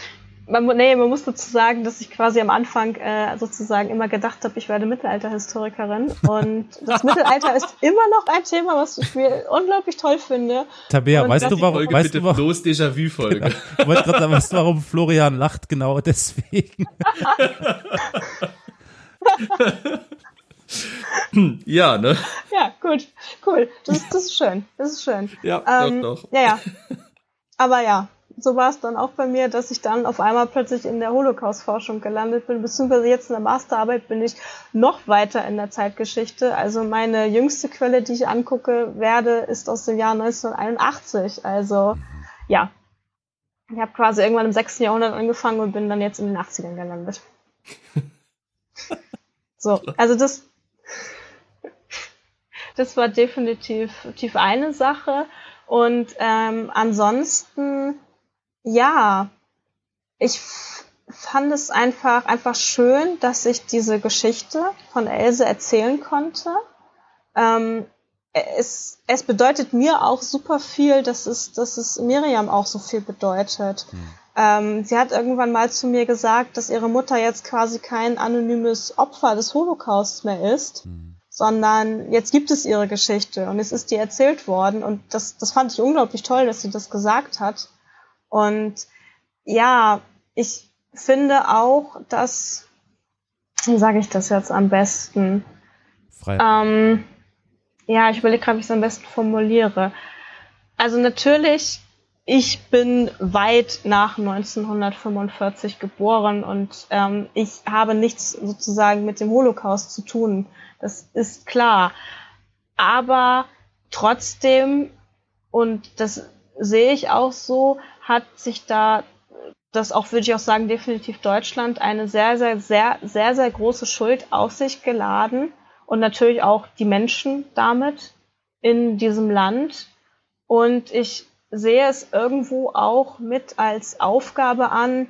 Man, nee, man muss dazu sagen, dass ich quasi am Anfang äh, sozusagen immer gedacht habe, ich werde Mittelalterhistorikerin. Und das Mittelalter ist immer noch ein Thema, was ich mir unglaublich toll finde. Tabea, weißt du warum? Folge weißt bitte du warum? bloß Déjà-vu-Folge. Genau. weißt du, warum Florian lacht? Genau deswegen. ja, ne? Ja, gut, cool. Das, das ist schön. Das ist schön. Ja, ähm, doch, doch. Ja, ja. Aber ja, so war es dann auch bei mir, dass ich dann auf einmal plötzlich in der Holocaust-Forschung gelandet bin, beziehungsweise jetzt in der Masterarbeit bin ich noch weiter in der Zeitgeschichte. Also meine jüngste Quelle, die ich angucke werde, ist aus dem Jahr 1981. Also ja, ich habe quasi irgendwann im 6. Jahrhundert angefangen und bin dann jetzt in den 80ern gelandet. so, also das, das war definitiv, eine Sache. Und ähm, ansonsten ja, ich fand es einfach, einfach schön, dass ich diese Geschichte von Else erzählen konnte. Ähm, es, es bedeutet mir auch super viel, dass es, dass es Miriam auch so viel bedeutet. Mhm. Ähm, sie hat irgendwann mal zu mir gesagt, dass ihre Mutter jetzt quasi kein anonymes Opfer des Holocausts mehr ist, mhm. sondern jetzt gibt es ihre Geschichte und es ist dir erzählt worden. Und das, das fand ich unglaublich toll, dass sie das gesagt hat. Und ja, ich finde auch, dass wie sage ich das jetzt am besten? Frei. Ähm, ja, ich überlege gerade, wie ich es am besten formuliere. Also natürlich, ich bin weit nach 1945 geboren und ähm, ich habe nichts sozusagen mit dem Holocaust zu tun. Das ist klar. Aber trotzdem, und das sehe ich auch so, hat sich da das auch, würde ich auch sagen, definitiv Deutschland eine sehr, sehr, sehr, sehr, sehr große Schuld auf sich geladen und natürlich auch die Menschen damit in diesem Land. Und ich sehe es irgendwo auch mit als Aufgabe an,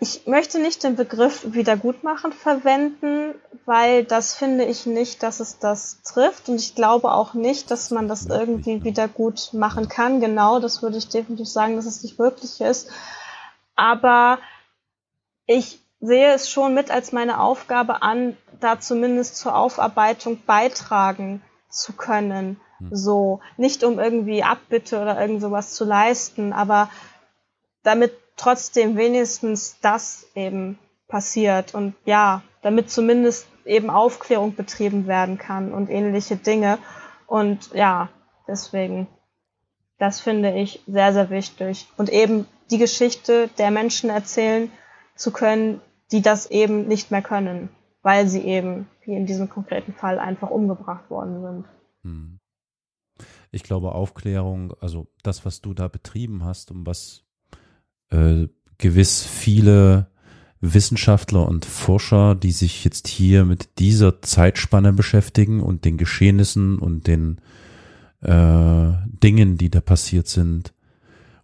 ich möchte nicht den Begriff Wiedergutmachen verwenden, weil das finde ich nicht, dass es das trifft. Und ich glaube auch nicht, dass man das irgendwie wieder gut machen kann. Genau, das würde ich definitiv sagen, dass es nicht möglich ist. Aber ich sehe es schon mit als meine Aufgabe an, da zumindest zur Aufarbeitung beitragen zu können. So, nicht um irgendwie Abbitte oder irgend sowas zu leisten, aber damit trotzdem wenigstens das eben passiert und ja, damit zumindest eben Aufklärung betrieben werden kann und ähnliche Dinge. Und ja, deswegen, das finde ich sehr, sehr wichtig. Und eben die Geschichte der Menschen erzählen zu können, die das eben nicht mehr können, weil sie eben, wie in diesem konkreten Fall, einfach umgebracht worden sind. Hm. Ich glaube, Aufklärung, also das, was du da betrieben hast und was äh, gewiss viele Wissenschaftler und Forscher, die sich jetzt hier mit dieser Zeitspanne beschäftigen und den Geschehnissen und den äh, Dingen, die da passiert sind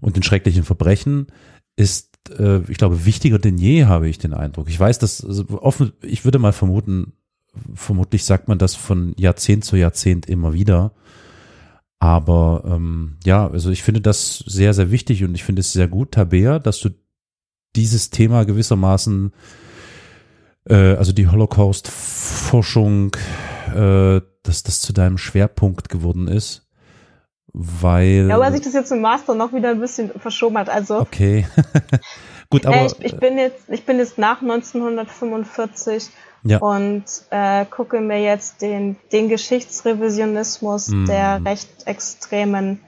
und den schrecklichen Verbrechen, ist, äh, ich glaube, wichtiger denn je, habe ich den Eindruck. Ich weiß, dass also offen, ich würde mal vermuten, vermutlich sagt man das von Jahrzehnt zu Jahrzehnt immer wieder. Aber ähm, ja, also ich finde das sehr, sehr wichtig und ich finde es sehr gut, Tabea, dass du dieses Thema gewissermaßen, äh, also die Holocaust-Forschung, äh, dass das zu deinem Schwerpunkt geworden ist. Weil. Ja, weil sich das jetzt im Master noch wieder ein bisschen verschoben hat. Also. Okay. Gut, aber. Äh, ich, ich, bin jetzt, ich bin jetzt nach 1945 ja. und äh, gucke mir jetzt den, den Geschichtsrevisionismus mm. der Rechtsextremen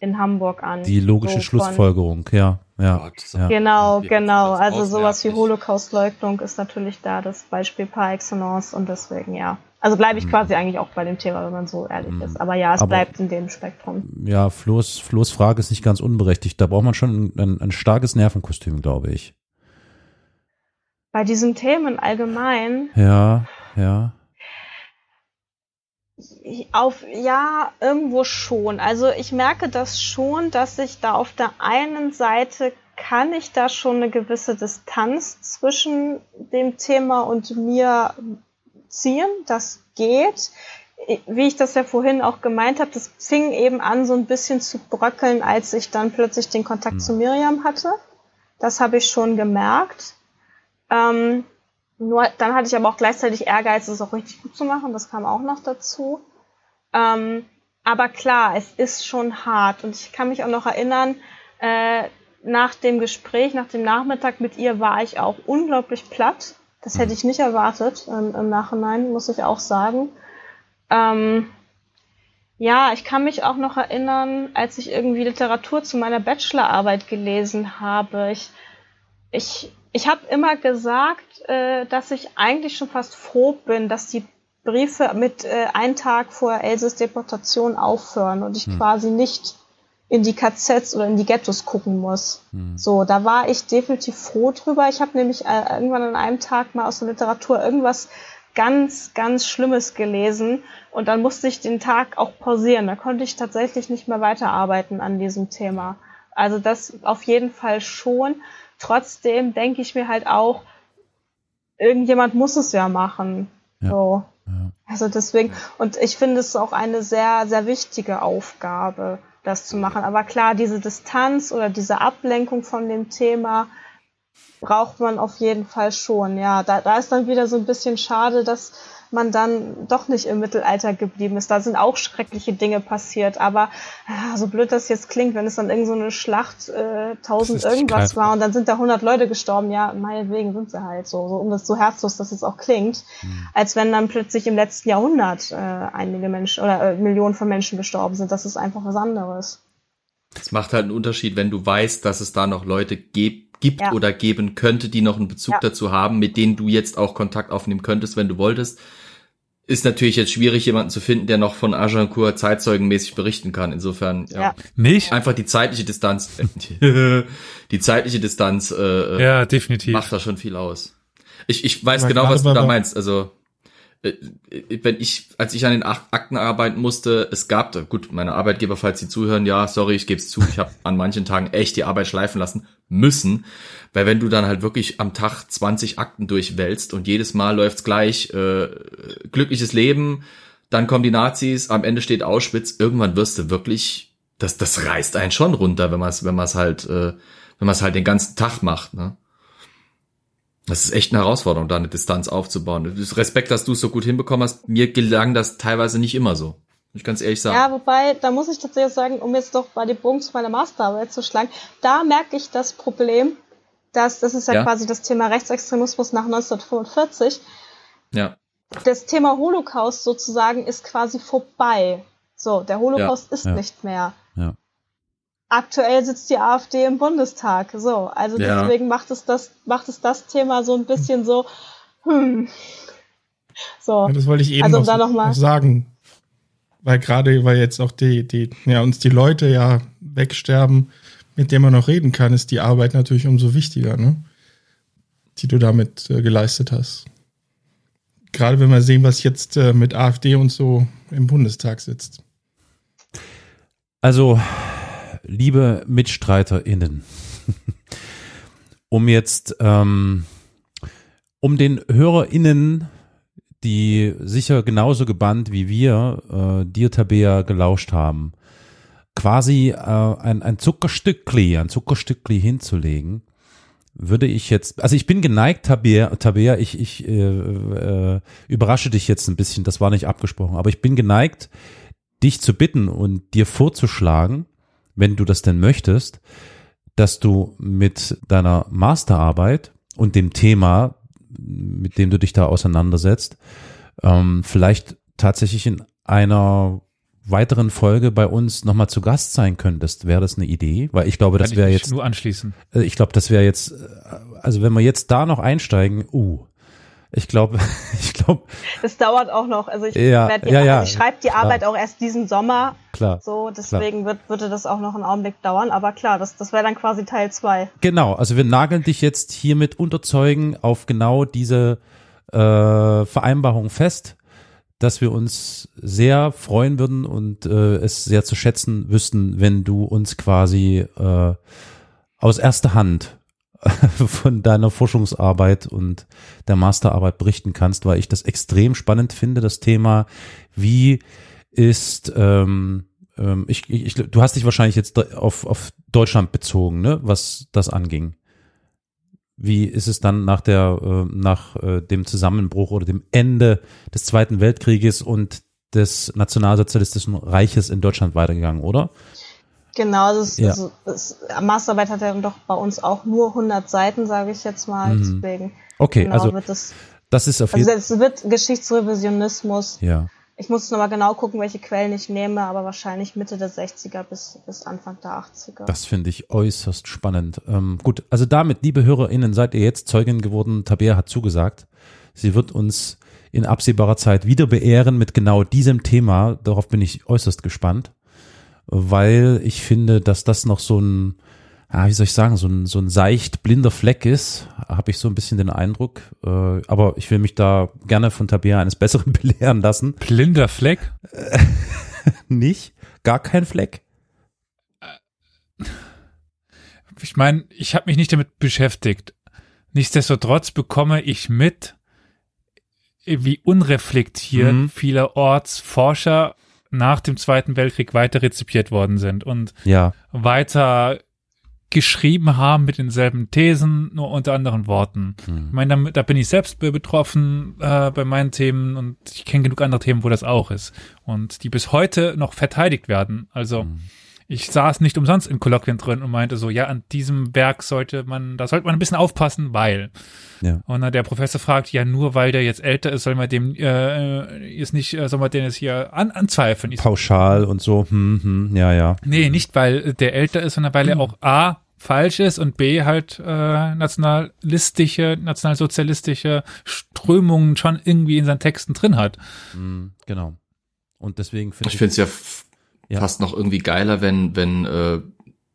in Hamburg an. Die logische so Schlussfolgerung, ja. Ja, Gott, ja. Genau, genau. Also sowas wie Holocaustleugnung ist natürlich da das Beispiel par excellence und deswegen ja. Also bleibe ich mhm. quasi eigentlich auch bei dem Thema, wenn man so ehrlich mhm. ist. Aber ja, es Aber, bleibt in dem Spektrum. Ja, Flo's, Flo's Frage ist nicht ganz unberechtigt. Da braucht man schon ein, ein, ein starkes Nervenkostüm, glaube ich. Bei diesen Themen allgemein. Ja, ja. Auf, ja, irgendwo schon. Also ich merke das schon, dass ich da auf der einen Seite kann ich da schon eine gewisse Distanz zwischen dem Thema und mir ziehen. Das geht. Wie ich das ja vorhin auch gemeint habe, das fing eben an, so ein bisschen zu bröckeln, als ich dann plötzlich den Kontakt mhm. zu Miriam hatte. Das habe ich schon gemerkt. Ähm, nur dann hatte ich aber auch gleichzeitig Ehrgeiz, es auch richtig gut zu machen. Das kam auch noch dazu. Ähm, aber klar, es ist schon hart. Und ich kann mich auch noch erinnern, äh, nach dem Gespräch, nach dem Nachmittag mit ihr war ich auch unglaublich platt. Das hätte ich nicht erwartet ähm, im Nachhinein, muss ich auch sagen. Ähm, ja, ich kann mich auch noch erinnern, als ich irgendwie Literatur zu meiner Bachelorarbeit gelesen habe. Ich, ich ich habe immer gesagt, äh, dass ich eigentlich schon fast froh bin, dass die Briefe mit äh, einen Tag vor Elses Deportation aufhören und ich hm. quasi nicht in die KZs oder in die Ghettos gucken muss. Hm. So, da war ich definitiv froh drüber. Ich habe nämlich äh, irgendwann an einem Tag mal aus der Literatur irgendwas ganz, ganz Schlimmes gelesen und dann musste ich den Tag auch pausieren. Da konnte ich tatsächlich nicht mehr weiterarbeiten an diesem Thema. Also das auf jeden Fall schon. Trotzdem denke ich mir halt auch, irgendjemand muss es ja machen. Ja. So. Ja. Also deswegen, und ich finde es auch eine sehr, sehr wichtige Aufgabe, das zu machen. Aber klar, diese Distanz oder diese Ablenkung von dem Thema braucht man auf jeden Fall schon. Ja, da, da ist dann wieder so ein bisschen schade, dass man dann doch nicht im Mittelalter geblieben ist. Da sind auch schreckliche Dinge passiert, aber ja, so blöd das jetzt klingt, wenn es dann irgend so eine Schlacht äh, tausend irgendwas war und dann sind da hundert Leute gestorben, ja, meinetwegen sind sie halt so, so um das so herzlos, dass es auch klingt, mhm. als wenn dann plötzlich im letzten Jahrhundert äh, einige Menschen oder äh, Millionen von Menschen gestorben sind. Das ist einfach was anderes. Es macht halt einen Unterschied, wenn du weißt, dass es da noch Leute gibt, gibt ja. oder geben könnte, die noch einen Bezug ja. dazu haben, mit denen du jetzt auch Kontakt aufnehmen könntest, wenn du wolltest. Ist natürlich jetzt schwierig, jemanden zu finden, der noch von Agincourt zeitzeugenmäßig berichten kann. Insofern, ja. ja. Nicht? Einfach die zeitliche Distanz, die zeitliche Distanz, äh, ja, definitiv. macht da schon viel aus. Ich, ich weiß Aber genau, was du da meinst. Also, äh, wenn ich, als ich an den Akten arbeiten musste, es gab, gut, meine Arbeitgeber, falls sie zuhören, ja, sorry, ich gebe es zu, ich habe an manchen Tagen echt die Arbeit schleifen lassen müssen, weil wenn du dann halt wirklich am Tag 20 Akten durchwälzt und jedes Mal läuft's gleich, äh, glückliches Leben, dann kommen die Nazis, am Ende steht Auschwitz, irgendwann wirst du wirklich, das, das reißt einen schon runter, wenn man es wenn man's halt, äh, wenn man es halt den ganzen Tag macht, ne? Das ist echt eine Herausforderung, da eine Distanz aufzubauen. Respekt, dass du es so gut hinbekommen hast. Mir gelang das teilweise nicht immer so. Ich kann es ehrlich sagen. Ja, wobei, da muss ich tatsächlich sagen, um jetzt doch bei dem Bogen zu meiner Masterarbeit zu schlagen, da merke ich das Problem, dass, das ist ja, ja, quasi das Thema Rechtsextremismus nach 1945. Ja. Das Thema Holocaust sozusagen ist quasi vorbei. So, der Holocaust ja. ist ja. nicht mehr. Ja aktuell sitzt die AfD im Bundestag. So, also ja. deswegen macht es das, macht es das Thema so ein bisschen so, hm. So. Ja, das wollte ich eben also, noch, noch, noch sagen. Weil gerade, weil jetzt auch die, die, ja, uns die Leute ja wegsterben, mit denen man noch reden kann, ist die Arbeit natürlich umso wichtiger, ne? Die du damit äh, geleistet hast. Gerade wenn wir sehen, was jetzt äh, mit AfD und so im Bundestag sitzt. Also, liebe MitstreiterInnen, um jetzt, ähm, um den HörerInnen, die sicher genauso gebannt wie wir, äh, dir Tabea gelauscht haben, quasi äh, ein, ein Zuckerstückli, ein Zuckerstückli hinzulegen, würde ich jetzt, also ich bin geneigt, Tabea, Tabea ich, ich äh, äh, überrasche dich jetzt ein bisschen, das war nicht abgesprochen, aber ich bin geneigt, dich zu bitten und dir vorzuschlagen, wenn du das denn möchtest, dass du mit deiner Masterarbeit und dem Thema, mit dem du dich da auseinandersetzt, ähm, vielleicht tatsächlich in einer weiteren Folge bei uns nochmal zu Gast sein könntest. Wäre das eine Idee? Weil ich glaube, das wäre jetzt. Nur anschließen. Äh, ich glaube, das wäre jetzt, äh, also wenn wir jetzt da noch einsteigen, uh, ich glaube, ich glaube. Das dauert auch noch. Also ich, ja, die, ja, ja, also ich schreibe die Arbeit klar. auch erst diesen Sommer. Klar. So, deswegen klar. Wird, würde das auch noch einen Augenblick dauern. Aber klar, das, das wäre dann quasi Teil zwei. Genau, also wir nageln dich jetzt hiermit unterzeugen auf genau diese äh, Vereinbarung fest, dass wir uns sehr freuen würden und äh, es sehr zu schätzen wüssten, wenn du uns quasi äh, aus erster Hand von deiner Forschungsarbeit und der Masterarbeit berichten kannst, weil ich das extrem spannend finde, das Thema, wie ist, ähm, ähm, ich, ich, du hast dich wahrscheinlich jetzt auf, auf Deutschland bezogen, ne, was das anging. Wie ist es dann nach der, äh, nach äh, dem Zusammenbruch oder dem Ende des Zweiten Weltkrieges und des Nationalsozialistischen Reiches in Deutschland weitergegangen, oder? Genau, das, ja. also, das Masterarbeit hat ja doch bei uns auch nur 100 Seiten, sage ich jetzt mal. Mhm. Deswegen okay, genau also das, das ist auf jeden Fall. Also es wird Geschichtsrevisionismus. Ja. Ich muss nochmal genau gucken, welche Quellen ich nehme, aber wahrscheinlich Mitte der 60er bis, bis Anfang der 80er. Das finde ich äußerst spannend. Ähm, gut, also damit, liebe HörerInnen, seid ihr jetzt Zeugin geworden. Tabea hat zugesagt. Sie wird uns in absehbarer Zeit wieder beehren mit genau diesem Thema. Darauf bin ich äußerst gespannt weil ich finde, dass das noch so ein, ja, wie soll ich sagen, so ein, so ein seicht blinder Fleck ist, habe ich so ein bisschen den Eindruck. Äh, aber ich will mich da gerne von Tabea eines Besseren belehren lassen. Blinder Fleck? Nicht? Gar kein Fleck? Ich meine, ich habe mich nicht damit beschäftigt. Nichtsdestotrotz bekomme ich mit, wie unreflektiert mhm. vielerorts Forscher nach dem Zweiten Weltkrieg weiter rezipiert worden sind und ja. weiter geschrieben haben mit denselben Thesen, nur unter anderen Worten. Hm. Ich meine, da, da, bin ich selbst betroffen äh, bei meinen Themen und ich kenne genug andere Themen, wo das auch ist. Und die bis heute noch verteidigt werden. Also hm ich saß nicht umsonst in Kolloquien drin und meinte so, ja, an diesem Werk sollte man, da sollte man ein bisschen aufpassen, weil. Ja. Und dann der Professor fragt, ja, nur weil der jetzt älter ist, soll man dem äh, ist nicht, äh, soll man den jetzt hier an, anzweifeln. Pauschal und so, hm, hm, ja, ja. Nee, nicht weil der älter ist, sondern weil er auch A falsch ist und B halt äh, nationalistische, nationalsozialistische Strömungen schon irgendwie in seinen Texten drin hat. Mhm, genau. Und deswegen finde ich. Ich finde es ja ja. fast noch irgendwie geiler, wenn, wenn, äh,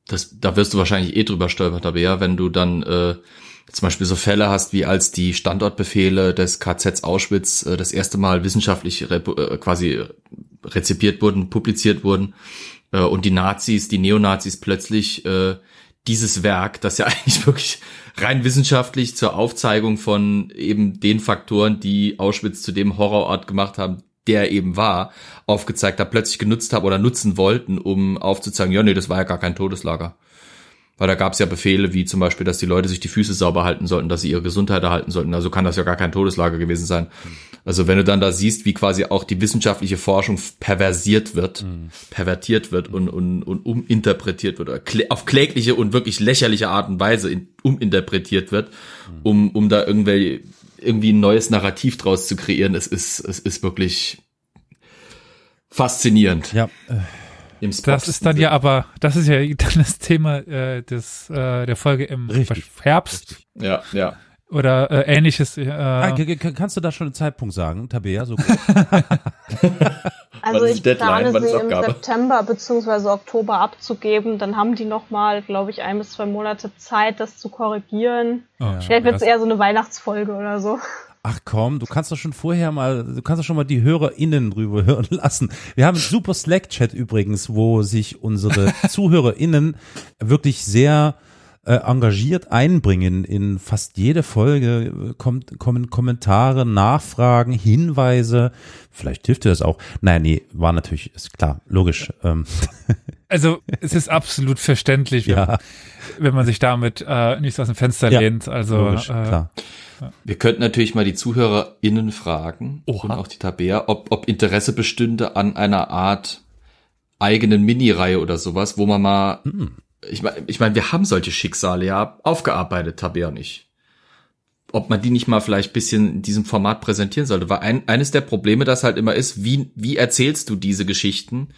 das, da wirst du wahrscheinlich eh drüber stolpert, aber ja, wenn du dann äh, zum Beispiel so Fälle hast, wie als die Standortbefehle des KZs Auschwitz äh, das erste Mal wissenschaftlich äh, quasi rezipiert wurden, publiziert wurden äh, und die Nazis, die Neonazis plötzlich äh, dieses Werk, das ja eigentlich wirklich rein wissenschaftlich zur Aufzeigung von eben den Faktoren, die Auschwitz zu dem Horrorort gemacht haben, der eben war, aufgezeigt hat, plötzlich genutzt haben oder nutzen wollten, um aufzuzeigen, ja, nee, das war ja gar kein Todeslager. Weil da gab es ja Befehle, wie zum Beispiel, dass die Leute sich die Füße sauber halten sollten, dass sie ihre Gesundheit erhalten sollten. Also kann das ja gar kein Todeslager gewesen sein. Also wenn du dann da siehst, wie quasi auch die wissenschaftliche Forschung perversiert wird, mhm. pervertiert wird und, und, und uminterpretiert wird, oder auf klägliche und wirklich lächerliche Art und Weise in, uminterpretiert wird, mhm. um, um da irgendwelche irgendwie ein neues Narrativ draus zu kreieren, es ist, es ist wirklich faszinierend. Ja. Das ist dann ja aber, das ist ja dann das Thema äh, des, äh, der Folge im Richtig. Herbst. Ja, ja oder äh, ähnliches. Äh, ah, kannst du da schon einen Zeitpunkt sagen, Tabea? So also ich Deadline? plane sie im September beziehungsweise Oktober abzugeben. Dann haben die nochmal, glaube ich, ein bis zwei Monate Zeit, das zu korrigieren. Oh, Vielleicht wird es eher so eine Weihnachtsfolge oder so. Ach komm, du kannst doch schon vorher mal, du kannst doch schon mal die HörerInnen drüber hören lassen. Wir haben einen super Slack-Chat übrigens, wo sich unsere ZuhörerInnen wirklich sehr äh, engagiert einbringen. In fast jede Folge kommt, kommen Kommentare, Nachfragen, Hinweise. Vielleicht hilft dir das auch. Nein, nee, war natürlich, ist klar, logisch. Ähm. Also es ist absolut verständlich, wenn, ja. wenn man sich damit äh, nicht aus dem Fenster ja, lehnt. Also logisch, äh, klar. Wir könnten natürlich mal die ZuhörerInnen fragen Oha. und auch die Tabea, ob, ob Interesse bestünde an einer Art eigenen Mini-Reihe oder sowas, wo man mal hm ich meine, ich mein, wir haben solche Schicksale ja aufgearbeitet, Tabea und ich. Ob man die nicht mal vielleicht bisschen in diesem Format präsentieren sollte, weil ein, eines der Probleme das halt immer ist, wie, wie erzählst du diese Geschichten?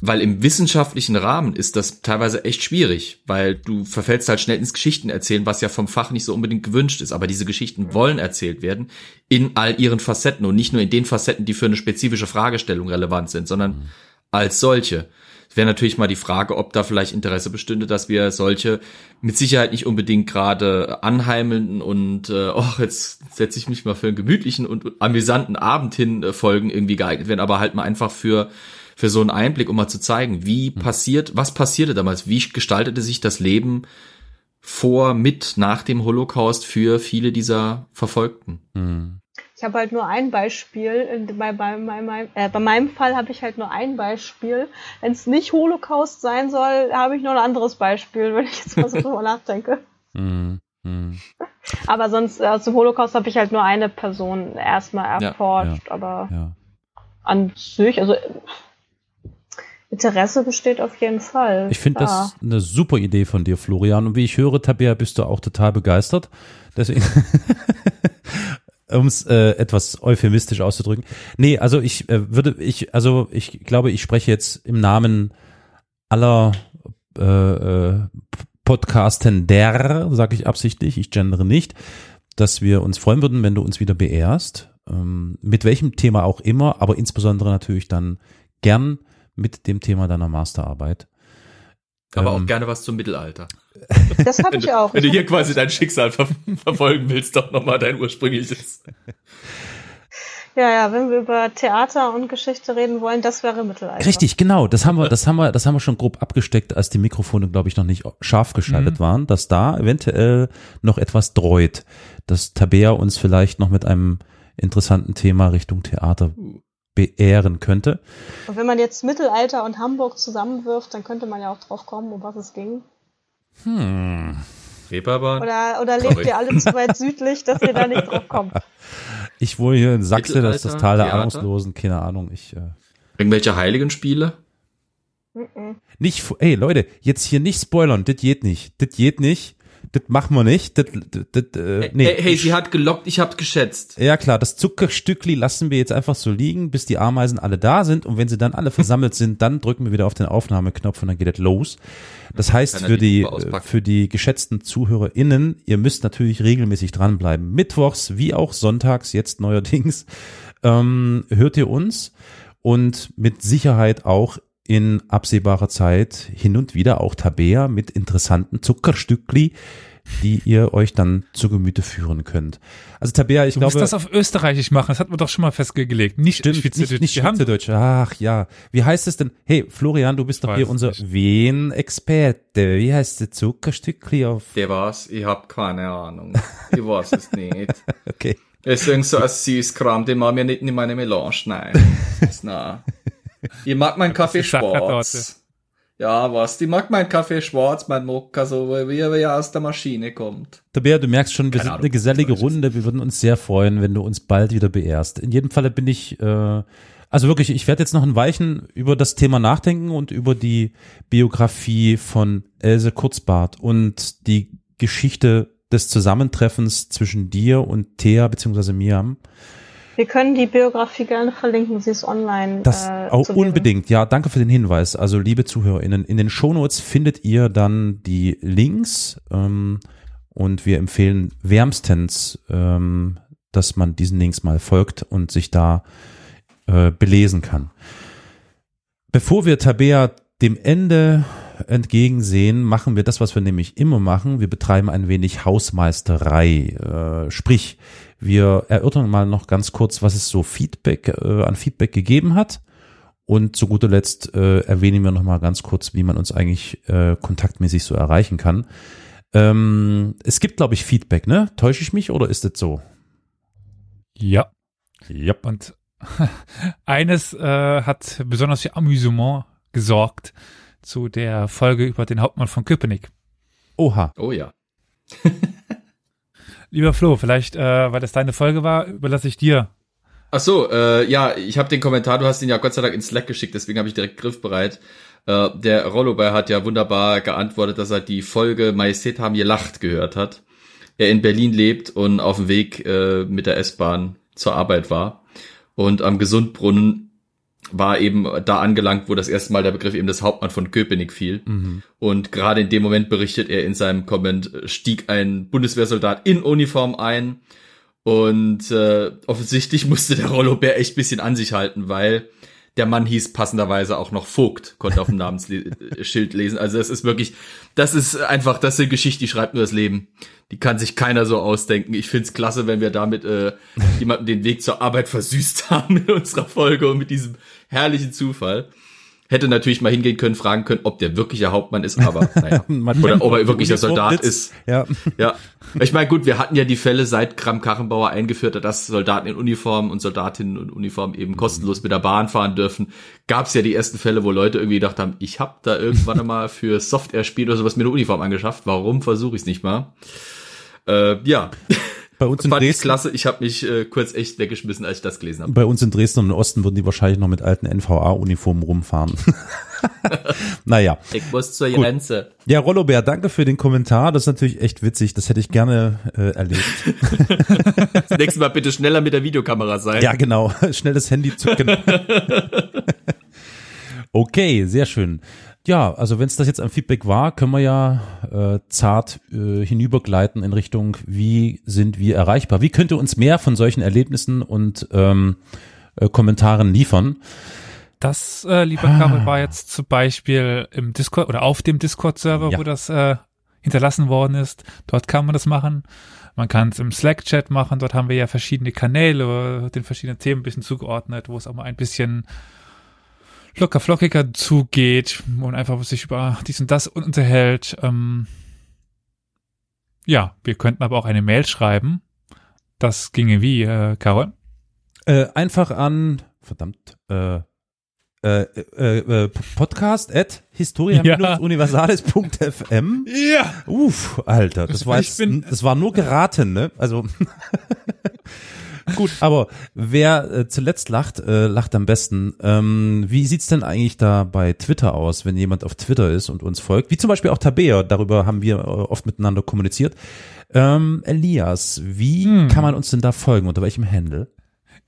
Weil im wissenschaftlichen Rahmen ist das teilweise echt schwierig, weil du verfällst halt schnell ins Geschichten erzählen, was ja vom Fach nicht so unbedingt gewünscht ist. Aber diese Geschichten wollen erzählt werden in all ihren Facetten und nicht nur in den Facetten, die für eine spezifische Fragestellung relevant sind, sondern mhm. als solche wäre natürlich mal die Frage, ob da vielleicht Interesse bestünde, dass wir solche mit Sicherheit nicht unbedingt gerade anheimelnden und äh, oh, jetzt setze ich mich mal für einen gemütlichen und amüsanten Abend hin äh, Folgen irgendwie geeignet werden, aber halt mal einfach für für so einen Einblick, um mal zu zeigen, wie mhm. passiert, was passierte damals, wie gestaltete sich das Leben vor, mit, nach dem Holocaust für viele dieser Verfolgten. Mhm. Ich habe halt nur ein Beispiel. Bei, bei, bei, äh, bei meinem Fall habe ich halt nur ein Beispiel. Wenn es nicht Holocaust sein soll, habe ich noch ein anderes Beispiel, wenn ich jetzt mal so drüber nachdenke. Mm, mm. Aber sonst, äh, dem Holocaust habe ich halt nur eine Person erstmal erforscht. Ja, ja, aber ja. an sich, also Interesse besteht auf jeden Fall. Ich finde das eine super Idee von dir, Florian. Und wie ich höre, Tabea, bist du auch total begeistert. Deswegen um es äh, etwas euphemistisch auszudrücken. Nee, also ich äh, würde, ich, also ich glaube, ich spreche jetzt im Namen aller äh, äh, Podcasten der, sage ich absichtlich, ich gendere nicht, dass wir uns freuen würden, wenn du uns wieder beehrst, ähm, mit welchem Thema auch immer, aber insbesondere natürlich dann gern mit dem Thema deiner Masterarbeit. Aber ähm, auch gerne was zum Mittelalter. Das habe ich auch. Wenn du hier quasi dein Schicksal ver verfolgen willst, doch nochmal dein ursprüngliches. Ja, ja, wenn wir über Theater und Geschichte reden wollen, das wäre Mittelalter. Richtig, genau. Das haben wir, das haben wir, das haben wir schon grob abgesteckt, als die Mikrofone, glaube ich, noch nicht scharf geschaltet mhm. waren, dass da eventuell noch etwas dreut, dass Tabea uns vielleicht noch mit einem interessanten Thema Richtung Theater beehren könnte. Und wenn man jetzt Mittelalter und Hamburg zusammenwirft, dann könnte man ja auch drauf kommen, um was es ging. Hm. Reeperbahn? Oder, oder lebt ihr alle zu weit südlich, dass ihr da nicht drauf kommt? Ich wohne hier in Sachse, das ist das Tal der Ahnungslosen, keine Ahnung. Ich, äh Irgendwelche heiligen Spiele? Nicht, ey Leute, jetzt hier nicht spoilern, das geht nicht, das geht nicht das machen wir nicht. Das, das, das, äh, nee. Hey, hey, sie hat gelockt, ich hab geschätzt. Ja klar, das Zuckerstückli lassen wir jetzt einfach so liegen, bis die Ameisen alle da sind und wenn sie dann alle versammelt sind, dann drücken wir wieder auf den Aufnahmeknopf und dann geht es los. Das heißt für die, für die geschätzten ZuhörerInnen, ihr müsst natürlich regelmäßig dranbleiben. Mittwochs wie auch sonntags, jetzt neuerdings, ähm, hört ihr uns und mit Sicherheit auch in absehbarer Zeit hin und wieder auch Tabea mit interessanten Zuckerstückli, die ihr euch dann zu Gemüte führen könnt. Also Tabea, ich du glaube. Du musst das auf Österreichisch machen, das hat man doch schon mal festgelegt. Nicht stimmt, Schweizerdeutsch. Nicht, nicht Schweizerdeutsch. Ach ja. Wie heißt es denn? Hey, Florian, du bist doch hier unser Wien-Experte. Wie heißt der Zuckerstückli auf? Der war's. Ich hab keine Ahnung. Ich weiß es nicht. okay. Es ist irgend so ein Süßkram, den man mir nicht in meine Melange nein. Na. Ich mag meinen Kaffee schwarz. Ja, was? Die mag meinen Kaffee schwarz, mein Mokka, so wie er ja aus der Maschine kommt. Tabea, du merkst schon, wir Keine sind Ahnung, eine gesellige Runde. Wir würden uns sehr freuen, wenn du uns bald wieder beehrst. In jedem Falle bin ich, äh, also wirklich, ich werde jetzt noch ein Weichen über das Thema nachdenken und über die Biografie von Else Kurzbart und die Geschichte des Zusammentreffens zwischen dir und Thea bzw. Miam. Wir können die Biografie gerne verlinken, sie ist online. Das äh, auch unbedingt, ja, danke für den Hinweis. Also liebe ZuhörerInnen, in den Shownotes findet ihr dann die Links ähm, und wir empfehlen wärmstens, ähm, dass man diesen Links mal folgt und sich da äh, belesen kann. Bevor wir Tabea dem Ende entgegensehen, machen wir das, was wir nämlich immer machen. Wir betreiben ein wenig Hausmeisterei. Äh, sprich, wir erörtern mal noch ganz kurz, was es so Feedback äh, an Feedback gegeben hat. Und zu guter Letzt äh, erwähnen wir noch mal ganz kurz, wie man uns eigentlich äh, kontaktmäßig so erreichen kann. Ähm, es gibt, glaube ich, Feedback, ne? Täusche ich mich oder ist das so? Ja. Ja. Und eines äh, hat besonders für Amüsement gesorgt zu der Folge über den Hauptmann von Köpenick. Oha. Oh ja. Lieber Flo, vielleicht, äh, weil das deine Folge war, überlasse ich dir. Ach so, äh, ja, ich habe den Kommentar, du hast ihn ja Gott sei Dank in Slack geschickt, deswegen habe ich direkt griffbereit. Äh, der Rollober hat ja wunderbar geantwortet, dass er die Folge Majestät haben gelacht gehört hat. Er in Berlin lebt und auf dem Weg äh, mit der S-Bahn zur Arbeit war. Und am Gesundbrunnen war eben da angelangt, wo das erste Mal der Begriff eben des Hauptmann von Köpenick fiel. Mhm. Und gerade in dem Moment berichtet er in seinem Comment, stieg ein Bundeswehrsoldat in Uniform ein. Und äh, offensichtlich musste der Rollo Bär echt bisschen an sich halten, weil der Mann hieß passenderweise auch noch Vogt, konnte auf dem Namensschild lesen. Also das ist wirklich, das ist einfach, das ist eine Geschichte, die schreibt nur das Leben. Die kann sich keiner so ausdenken. Ich find's klasse, wenn wir damit äh, jemanden den Weg zur Arbeit versüßt haben in unserer Folge und mit diesem herrlichen Zufall. Hätte natürlich mal hingehen können, fragen können, ob der wirkliche Hauptmann ist, aber naja. Oder ob er wirklich der Soldat ist. Ja. ja. Ich meine, gut, wir hatten ja die Fälle seit Kram Karrenbauer eingeführt hat, dass Soldaten in Uniform und Soldatinnen in Uniform eben kostenlos mit der Bahn fahren dürfen. Gab es ja die ersten Fälle, wo Leute irgendwie gedacht haben, ich habe da irgendwann einmal für Software-Spiel oder sowas mir eine Uniform angeschafft. Warum versuche ich es nicht mal? Äh, ja. Bei uns in Fand Dresden. klasse. Ich habe mich äh, kurz echt weggeschmissen, als ich das gelesen habe. Bei uns in Dresden und im Osten würden die wahrscheinlich noch mit alten NVA-Uniformen rumfahren. naja. Ich muss zur Gut. Grenze. Ja, Rollobär, danke für den Kommentar. Das ist natürlich echt witzig. Das hätte ich gerne äh, erlebt. das nächste Mal bitte schneller mit der Videokamera sein. Ja, genau. Schnell das Handy zücken. okay, sehr schön. Ja, also wenn es das jetzt ein Feedback war, können wir ja äh, zart äh, hinübergleiten in Richtung, wie sind wir erreichbar? Wie könnt ihr uns mehr von solchen Erlebnissen und ähm, äh, Kommentaren liefern? Das, äh, lieber ah. Karol, war jetzt zum Beispiel im Discord oder auf dem Discord-Server, ja. wo das äh, hinterlassen worden ist. Dort kann man das machen. Man kann es im Slack-Chat machen. Dort haben wir ja verschiedene Kanäle, den verschiedenen Themen ein bisschen zugeordnet, wo es auch mal ein bisschen locker flockiger zugeht und einfach sich über dies und das unterhält. Ähm, ja, wir könnten aber auch eine Mail schreiben. Das ginge wie, äh, Carol? Äh, einfach an, verdammt, äh, äh, äh, äh, Podcast at historia-universales.fm. Ja. Uff, Alter, das war jetzt, das war nur geraten, ne? Also gut, aber wer äh, zuletzt lacht, äh, lacht am besten. Ähm, wie sieht's denn eigentlich da bei Twitter aus, wenn jemand auf Twitter ist und uns folgt? Wie zum Beispiel auch Tabea, darüber haben wir äh, oft miteinander kommuniziert. Ähm, Elias, wie hm. kann man uns denn da folgen? Unter welchem Handle?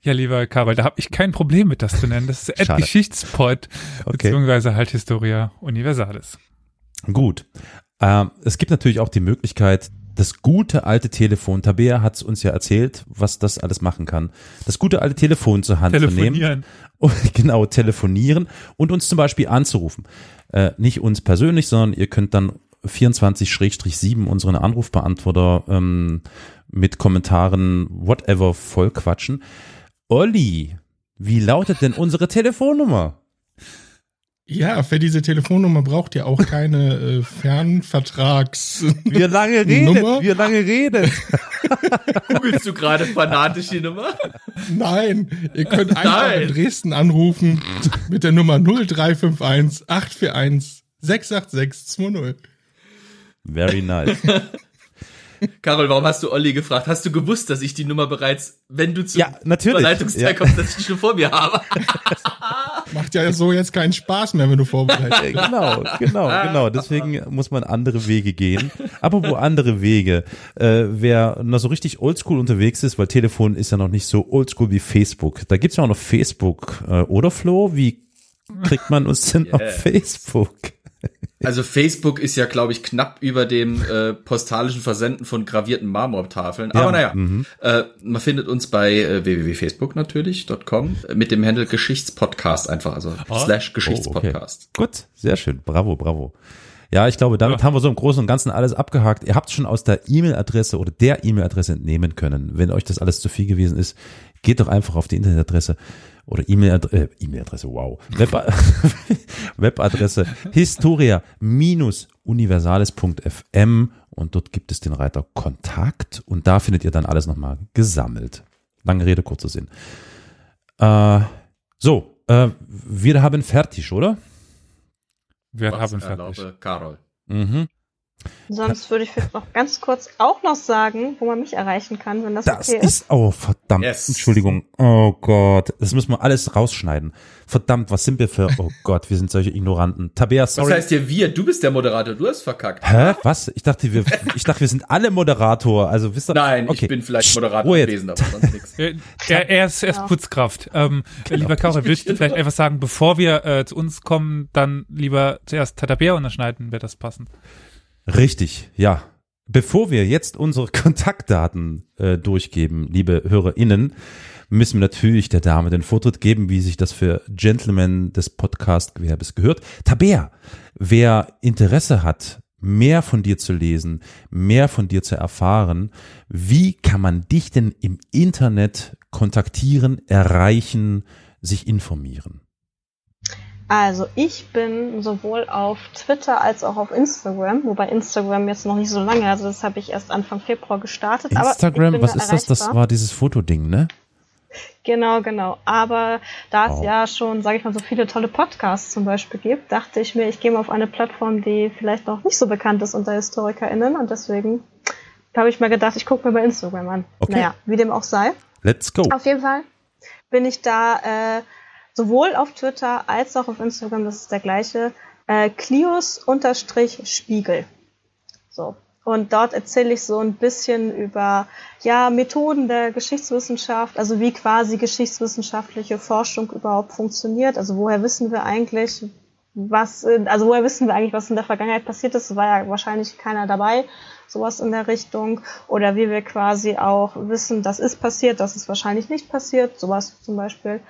Ja, lieber Karl, da habe ich kein Problem mit, das zu nennen. Das ist Ad Geschichtspod, okay. beziehungsweise halt Historia Universalis. Gut. Ähm, es gibt natürlich auch die Möglichkeit, das gute alte Telefon, Tabea hat es uns ja erzählt, was das alles machen kann. Das gute alte Telefon zur Hand zu nehmen. Und, genau, telefonieren und uns zum Beispiel anzurufen. Äh, nicht uns persönlich, sondern ihr könnt dann 24-7 unseren Anrufbeantworter ähm, mit Kommentaren, whatever, voll quatschen. Olli, wie lautet denn unsere Telefonnummer? Ja, für diese Telefonnummer braucht ihr auch keine äh, Fernvertrags. Wie lange redet, wie lange redet. Googlest du gerade fanatisch die Nummer? Nein, ihr könnt einfach Nein. in Dresden anrufen mit der Nummer 0351 841 686 20. Very nice. Carol, warum hast du Olli gefragt? Hast du gewusst, dass ich die Nummer bereits, wenn du zu ja, natürlich. Verleitungsteil ja. kommst, dass ich die schon vor mir habe? Macht ja so jetzt keinen Spaß mehr, wenn du vorbereitet bist. genau, genau, genau. Deswegen muss man andere Wege gehen. Aber wo andere Wege? Äh, wer noch so richtig oldschool unterwegs ist, weil Telefon ist ja noch nicht so oldschool wie Facebook. Da gibt's ja auch noch Facebook, äh, oder Flo? Wie kriegt man uns denn yeah. auf Facebook? Also Facebook ist ja, glaube ich, knapp über dem äh, postalischen Versenden von gravierten Marmortafeln. Aber ja, naja, mhm. äh, man findet uns bei äh, www.facebook natürlich.com mit dem Handle Geschichtspodcast einfach, also oh. slash Geschichtspodcast. Oh, okay. Gut, sehr schön. Bravo, bravo. Ja, ich glaube, damit ja. haben wir so im Großen und Ganzen alles abgehakt. Ihr habt schon aus der E-Mail-Adresse oder der E-Mail-Adresse entnehmen können. Wenn euch das alles zu viel gewesen ist, geht doch einfach auf die Internetadresse oder E-Mail-Adresse, äh, E-Mail-Adresse, wow, Web Webadresse historia-universales.fm und dort gibt es den Reiter Kontakt und da findet ihr dann alles nochmal gesammelt. Lange Rede, kurzer Sinn. Äh, so, äh, wir haben fertig, oder? Wir Was haben fertig. Karol. Mhm. Sonst würde ich vielleicht noch ganz kurz auch noch sagen, wo man mich erreichen kann, wenn das, das okay ist. Das ist, oh verdammt, yes. Entschuldigung, oh Gott, das müssen wir alles rausschneiden. Verdammt, was sind wir für, oh Gott, wir sind solche Ignoranten. Tabea, sorry. Was heißt hier wir? Du bist der Moderator, du hast verkackt. Hä, was? Ich dachte, wir, ich dachte, wir sind alle Moderator, also wisst ihr. Nein, okay. ich bin vielleicht Moderator oh, gewesen, aber sonst nichts. Er, er ist, er ist Putzkraft. Ähm, genau. Lieber Karol, willst du vielleicht einfach sagen, bevor wir äh, zu uns kommen, dann lieber zuerst Tabea unterschneiden, wäre das passend. Richtig, ja. Bevor wir jetzt unsere Kontaktdaten äh, durchgeben, liebe HörerInnen, müssen wir natürlich der Dame den Vortritt geben, wie sich das für Gentlemen des Podcast-Gewerbes gehört. Tabea, wer Interesse hat, mehr von dir zu lesen, mehr von dir zu erfahren, wie kann man dich denn im Internet kontaktieren, erreichen, sich informieren? Also ich bin sowohl auf Twitter als auch auf Instagram, wobei Instagram jetzt noch nicht so lange, also das habe ich erst Anfang Februar gestartet. Instagram, was da ist das? Das war dieses Fotoding, ne? Genau, genau. Aber da es oh. ja schon, sage ich mal, so viele tolle Podcasts zum Beispiel gibt, dachte ich mir, ich gehe mal auf eine Plattform, die vielleicht noch nicht so bekannt ist unter HistorikerInnen und deswegen habe ich mir gedacht, ich gucke mir bei Instagram an. Okay. Naja, wie dem auch sei. Let's go. Auf jeden Fall bin ich da äh, sowohl auf Twitter als auch auf Instagram, das ist der gleiche, äh, Clius-Spiegel. So. Und dort erzähle ich so ein bisschen über ja, Methoden der Geschichtswissenschaft, also wie quasi geschichtswissenschaftliche Forschung überhaupt funktioniert. Also woher wissen wir eigentlich, was, also woher wissen wir eigentlich, was in der Vergangenheit passiert ist? Es war ja wahrscheinlich keiner dabei, sowas in der Richtung. Oder wie wir quasi auch wissen, das ist passiert, das ist wahrscheinlich nicht passiert, sowas zum Beispiel.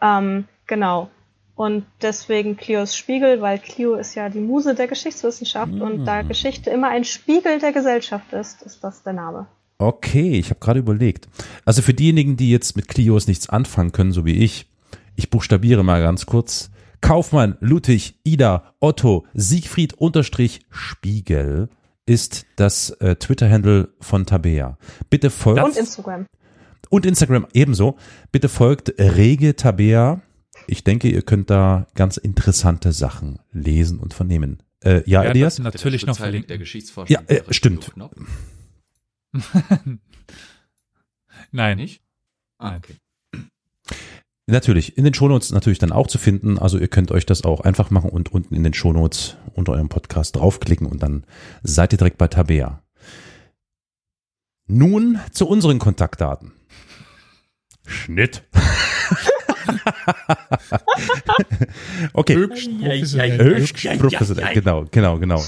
Ähm, genau. Und deswegen Clios Spiegel, weil Clio ist ja die Muse der Geschichtswissenschaft mhm. und da Geschichte immer ein Spiegel der Gesellschaft ist, ist das der Name. Okay, ich habe gerade überlegt. Also für diejenigen, die jetzt mit Clios nichts anfangen können, so wie ich, ich buchstabiere mal ganz kurz. Kaufmann, Ludwig, Ida, Otto, Siegfried unterstrich Spiegel ist das äh, Twitter-Handle von Tabea. Bitte folgt. Und Instagram und Instagram ebenso. Bitte folgt Rege Tabea ich denke, ihr könnt da ganz interessante Sachen lesen und vernehmen. Äh, ja, ja, Elias? Natürlich noch verlinkt. Der Geschichtsforschung. Ja, äh, stimmt. Nein. Nicht? Ah, okay. Natürlich, in den Shownotes natürlich dann auch zu finden. Also ihr könnt euch das auch einfach machen und unten in den Shownotes unter eurem Podcast draufklicken und dann seid ihr direkt bei Tabea. Nun zu unseren Kontaktdaten. Schnitt. okay. Höchst professionell. Höchst professionell. Genau, genau, genau.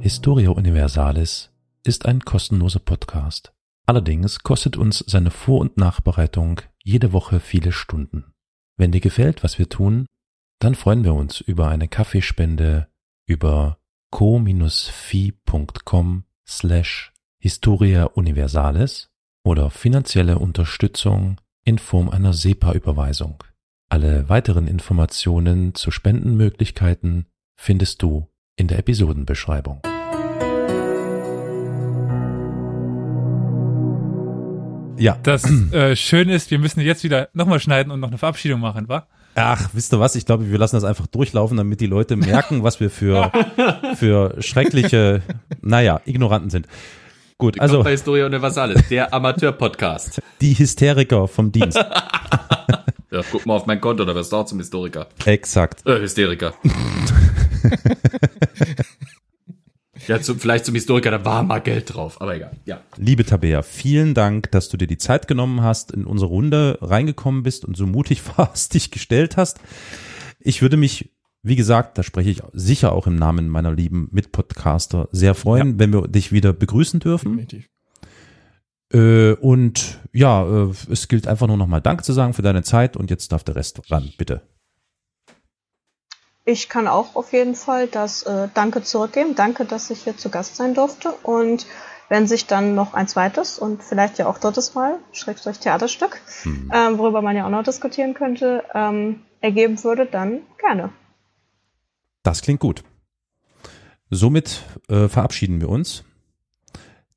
Historia Universalis ist ein kostenloser Podcast. Allerdings kostet uns seine Vor- und Nachbereitung jede Woche viele Stunden. Wenn dir gefällt, was wir tun, dann freuen wir uns über eine Kaffeespende über co-fi.com slash Historia Universalis oder finanzielle Unterstützung in Form einer SEPA-Überweisung. Alle weiteren Informationen zu Spendenmöglichkeiten findest du in der Episodenbeschreibung. Ja. Das äh, Schöne ist, wir müssen jetzt wieder nochmal schneiden und noch eine Verabschiedung machen, wa? Ach, wisst ihr was? Ich glaube, wir lassen das einfach durchlaufen, damit die Leute merken, was wir für, für schreckliche, naja, Ignoranten sind. Gut, also. Bei Historia Universalis, der Amateur-Podcast. Die Hysteriker vom Dienst. ja, guck mal auf mein Konto, da wirst du auch zum Historiker. Exakt. Äh, Hysteriker. Ja, zu, vielleicht zum Historiker, da war mal Geld drauf, aber egal. Ja. Liebe Tabea, vielen Dank, dass du dir die Zeit genommen hast, in unsere Runde reingekommen bist und so mutig warst, dich gestellt hast. Ich würde mich, wie gesagt, da spreche ich sicher auch im Namen meiner lieben Mitpodcaster, sehr freuen, ja. wenn wir dich wieder begrüßen dürfen. Definitiv. Äh, und ja, äh, es gilt einfach nur nochmal Danke zu sagen für deine Zeit und jetzt darf der Rest ran, bitte. Ich kann auch auf jeden Fall das äh, Danke zurückgeben. Danke, dass ich hier zu Gast sein durfte. Und wenn sich dann noch ein zweites und vielleicht ja auch drittes Mal, Schrägstrich Theaterstück, mhm. ähm, worüber man ja auch noch diskutieren könnte, ähm, ergeben würde, dann gerne. Das klingt gut. Somit äh, verabschieden wir uns.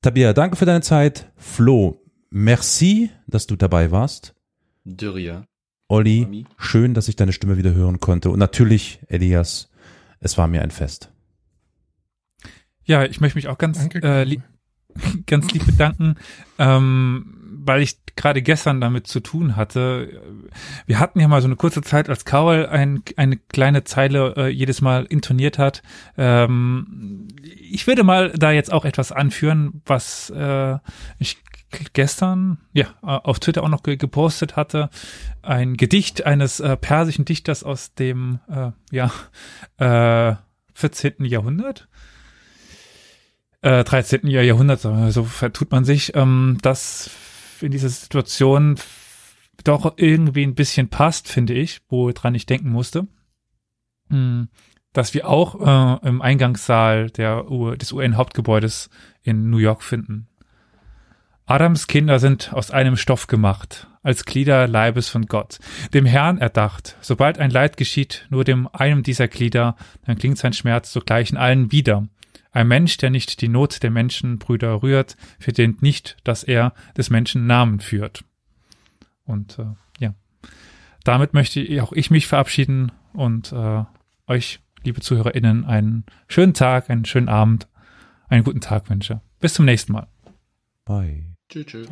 Tabia, danke für deine Zeit. Flo, merci, dass du dabei warst. Dürria. Olli, schön, dass ich deine Stimme wieder hören konnte. Und natürlich, Elias, es war mir ein Fest. Ja, ich möchte mich auch ganz, äh, li ganz lieb bedanken, ähm, weil ich gerade gestern damit zu tun hatte. Wir hatten ja mal so eine kurze Zeit, als Carol ein, eine kleine Zeile äh, jedes Mal intoniert hat. Ähm, ich würde mal da jetzt auch etwas anführen, was äh, ich gestern, ja, auf Twitter auch noch gepostet hatte, ein Gedicht eines äh, persischen Dichters aus dem, äh, ja, äh, 14. Jahrhundert. Äh, 13. Jahrhundert, so vertut man sich, ähm, das in dieser Situation doch irgendwie ein bisschen passt, finde ich, woran ich denken musste. Hm, dass wir auch äh, im Eingangssaal der, des UN-Hauptgebäudes in New York finden. Adams Kinder sind aus einem Stoff gemacht, als Glieder Leibes von Gott, dem Herrn erdacht. Sobald ein Leid geschieht, nur dem einem dieser Glieder, dann klingt sein Schmerz sogleich in allen wieder. Ein Mensch, der nicht die Not der Menschenbrüder rührt, verdient nicht, dass er des Menschen Namen führt. Und äh, ja, damit möchte auch ich mich verabschieden und äh, euch, liebe ZuhörerInnen, einen schönen Tag, einen schönen Abend, einen guten Tag wünsche. Bis zum nächsten Mal. Bye. Tschüss. tschüss.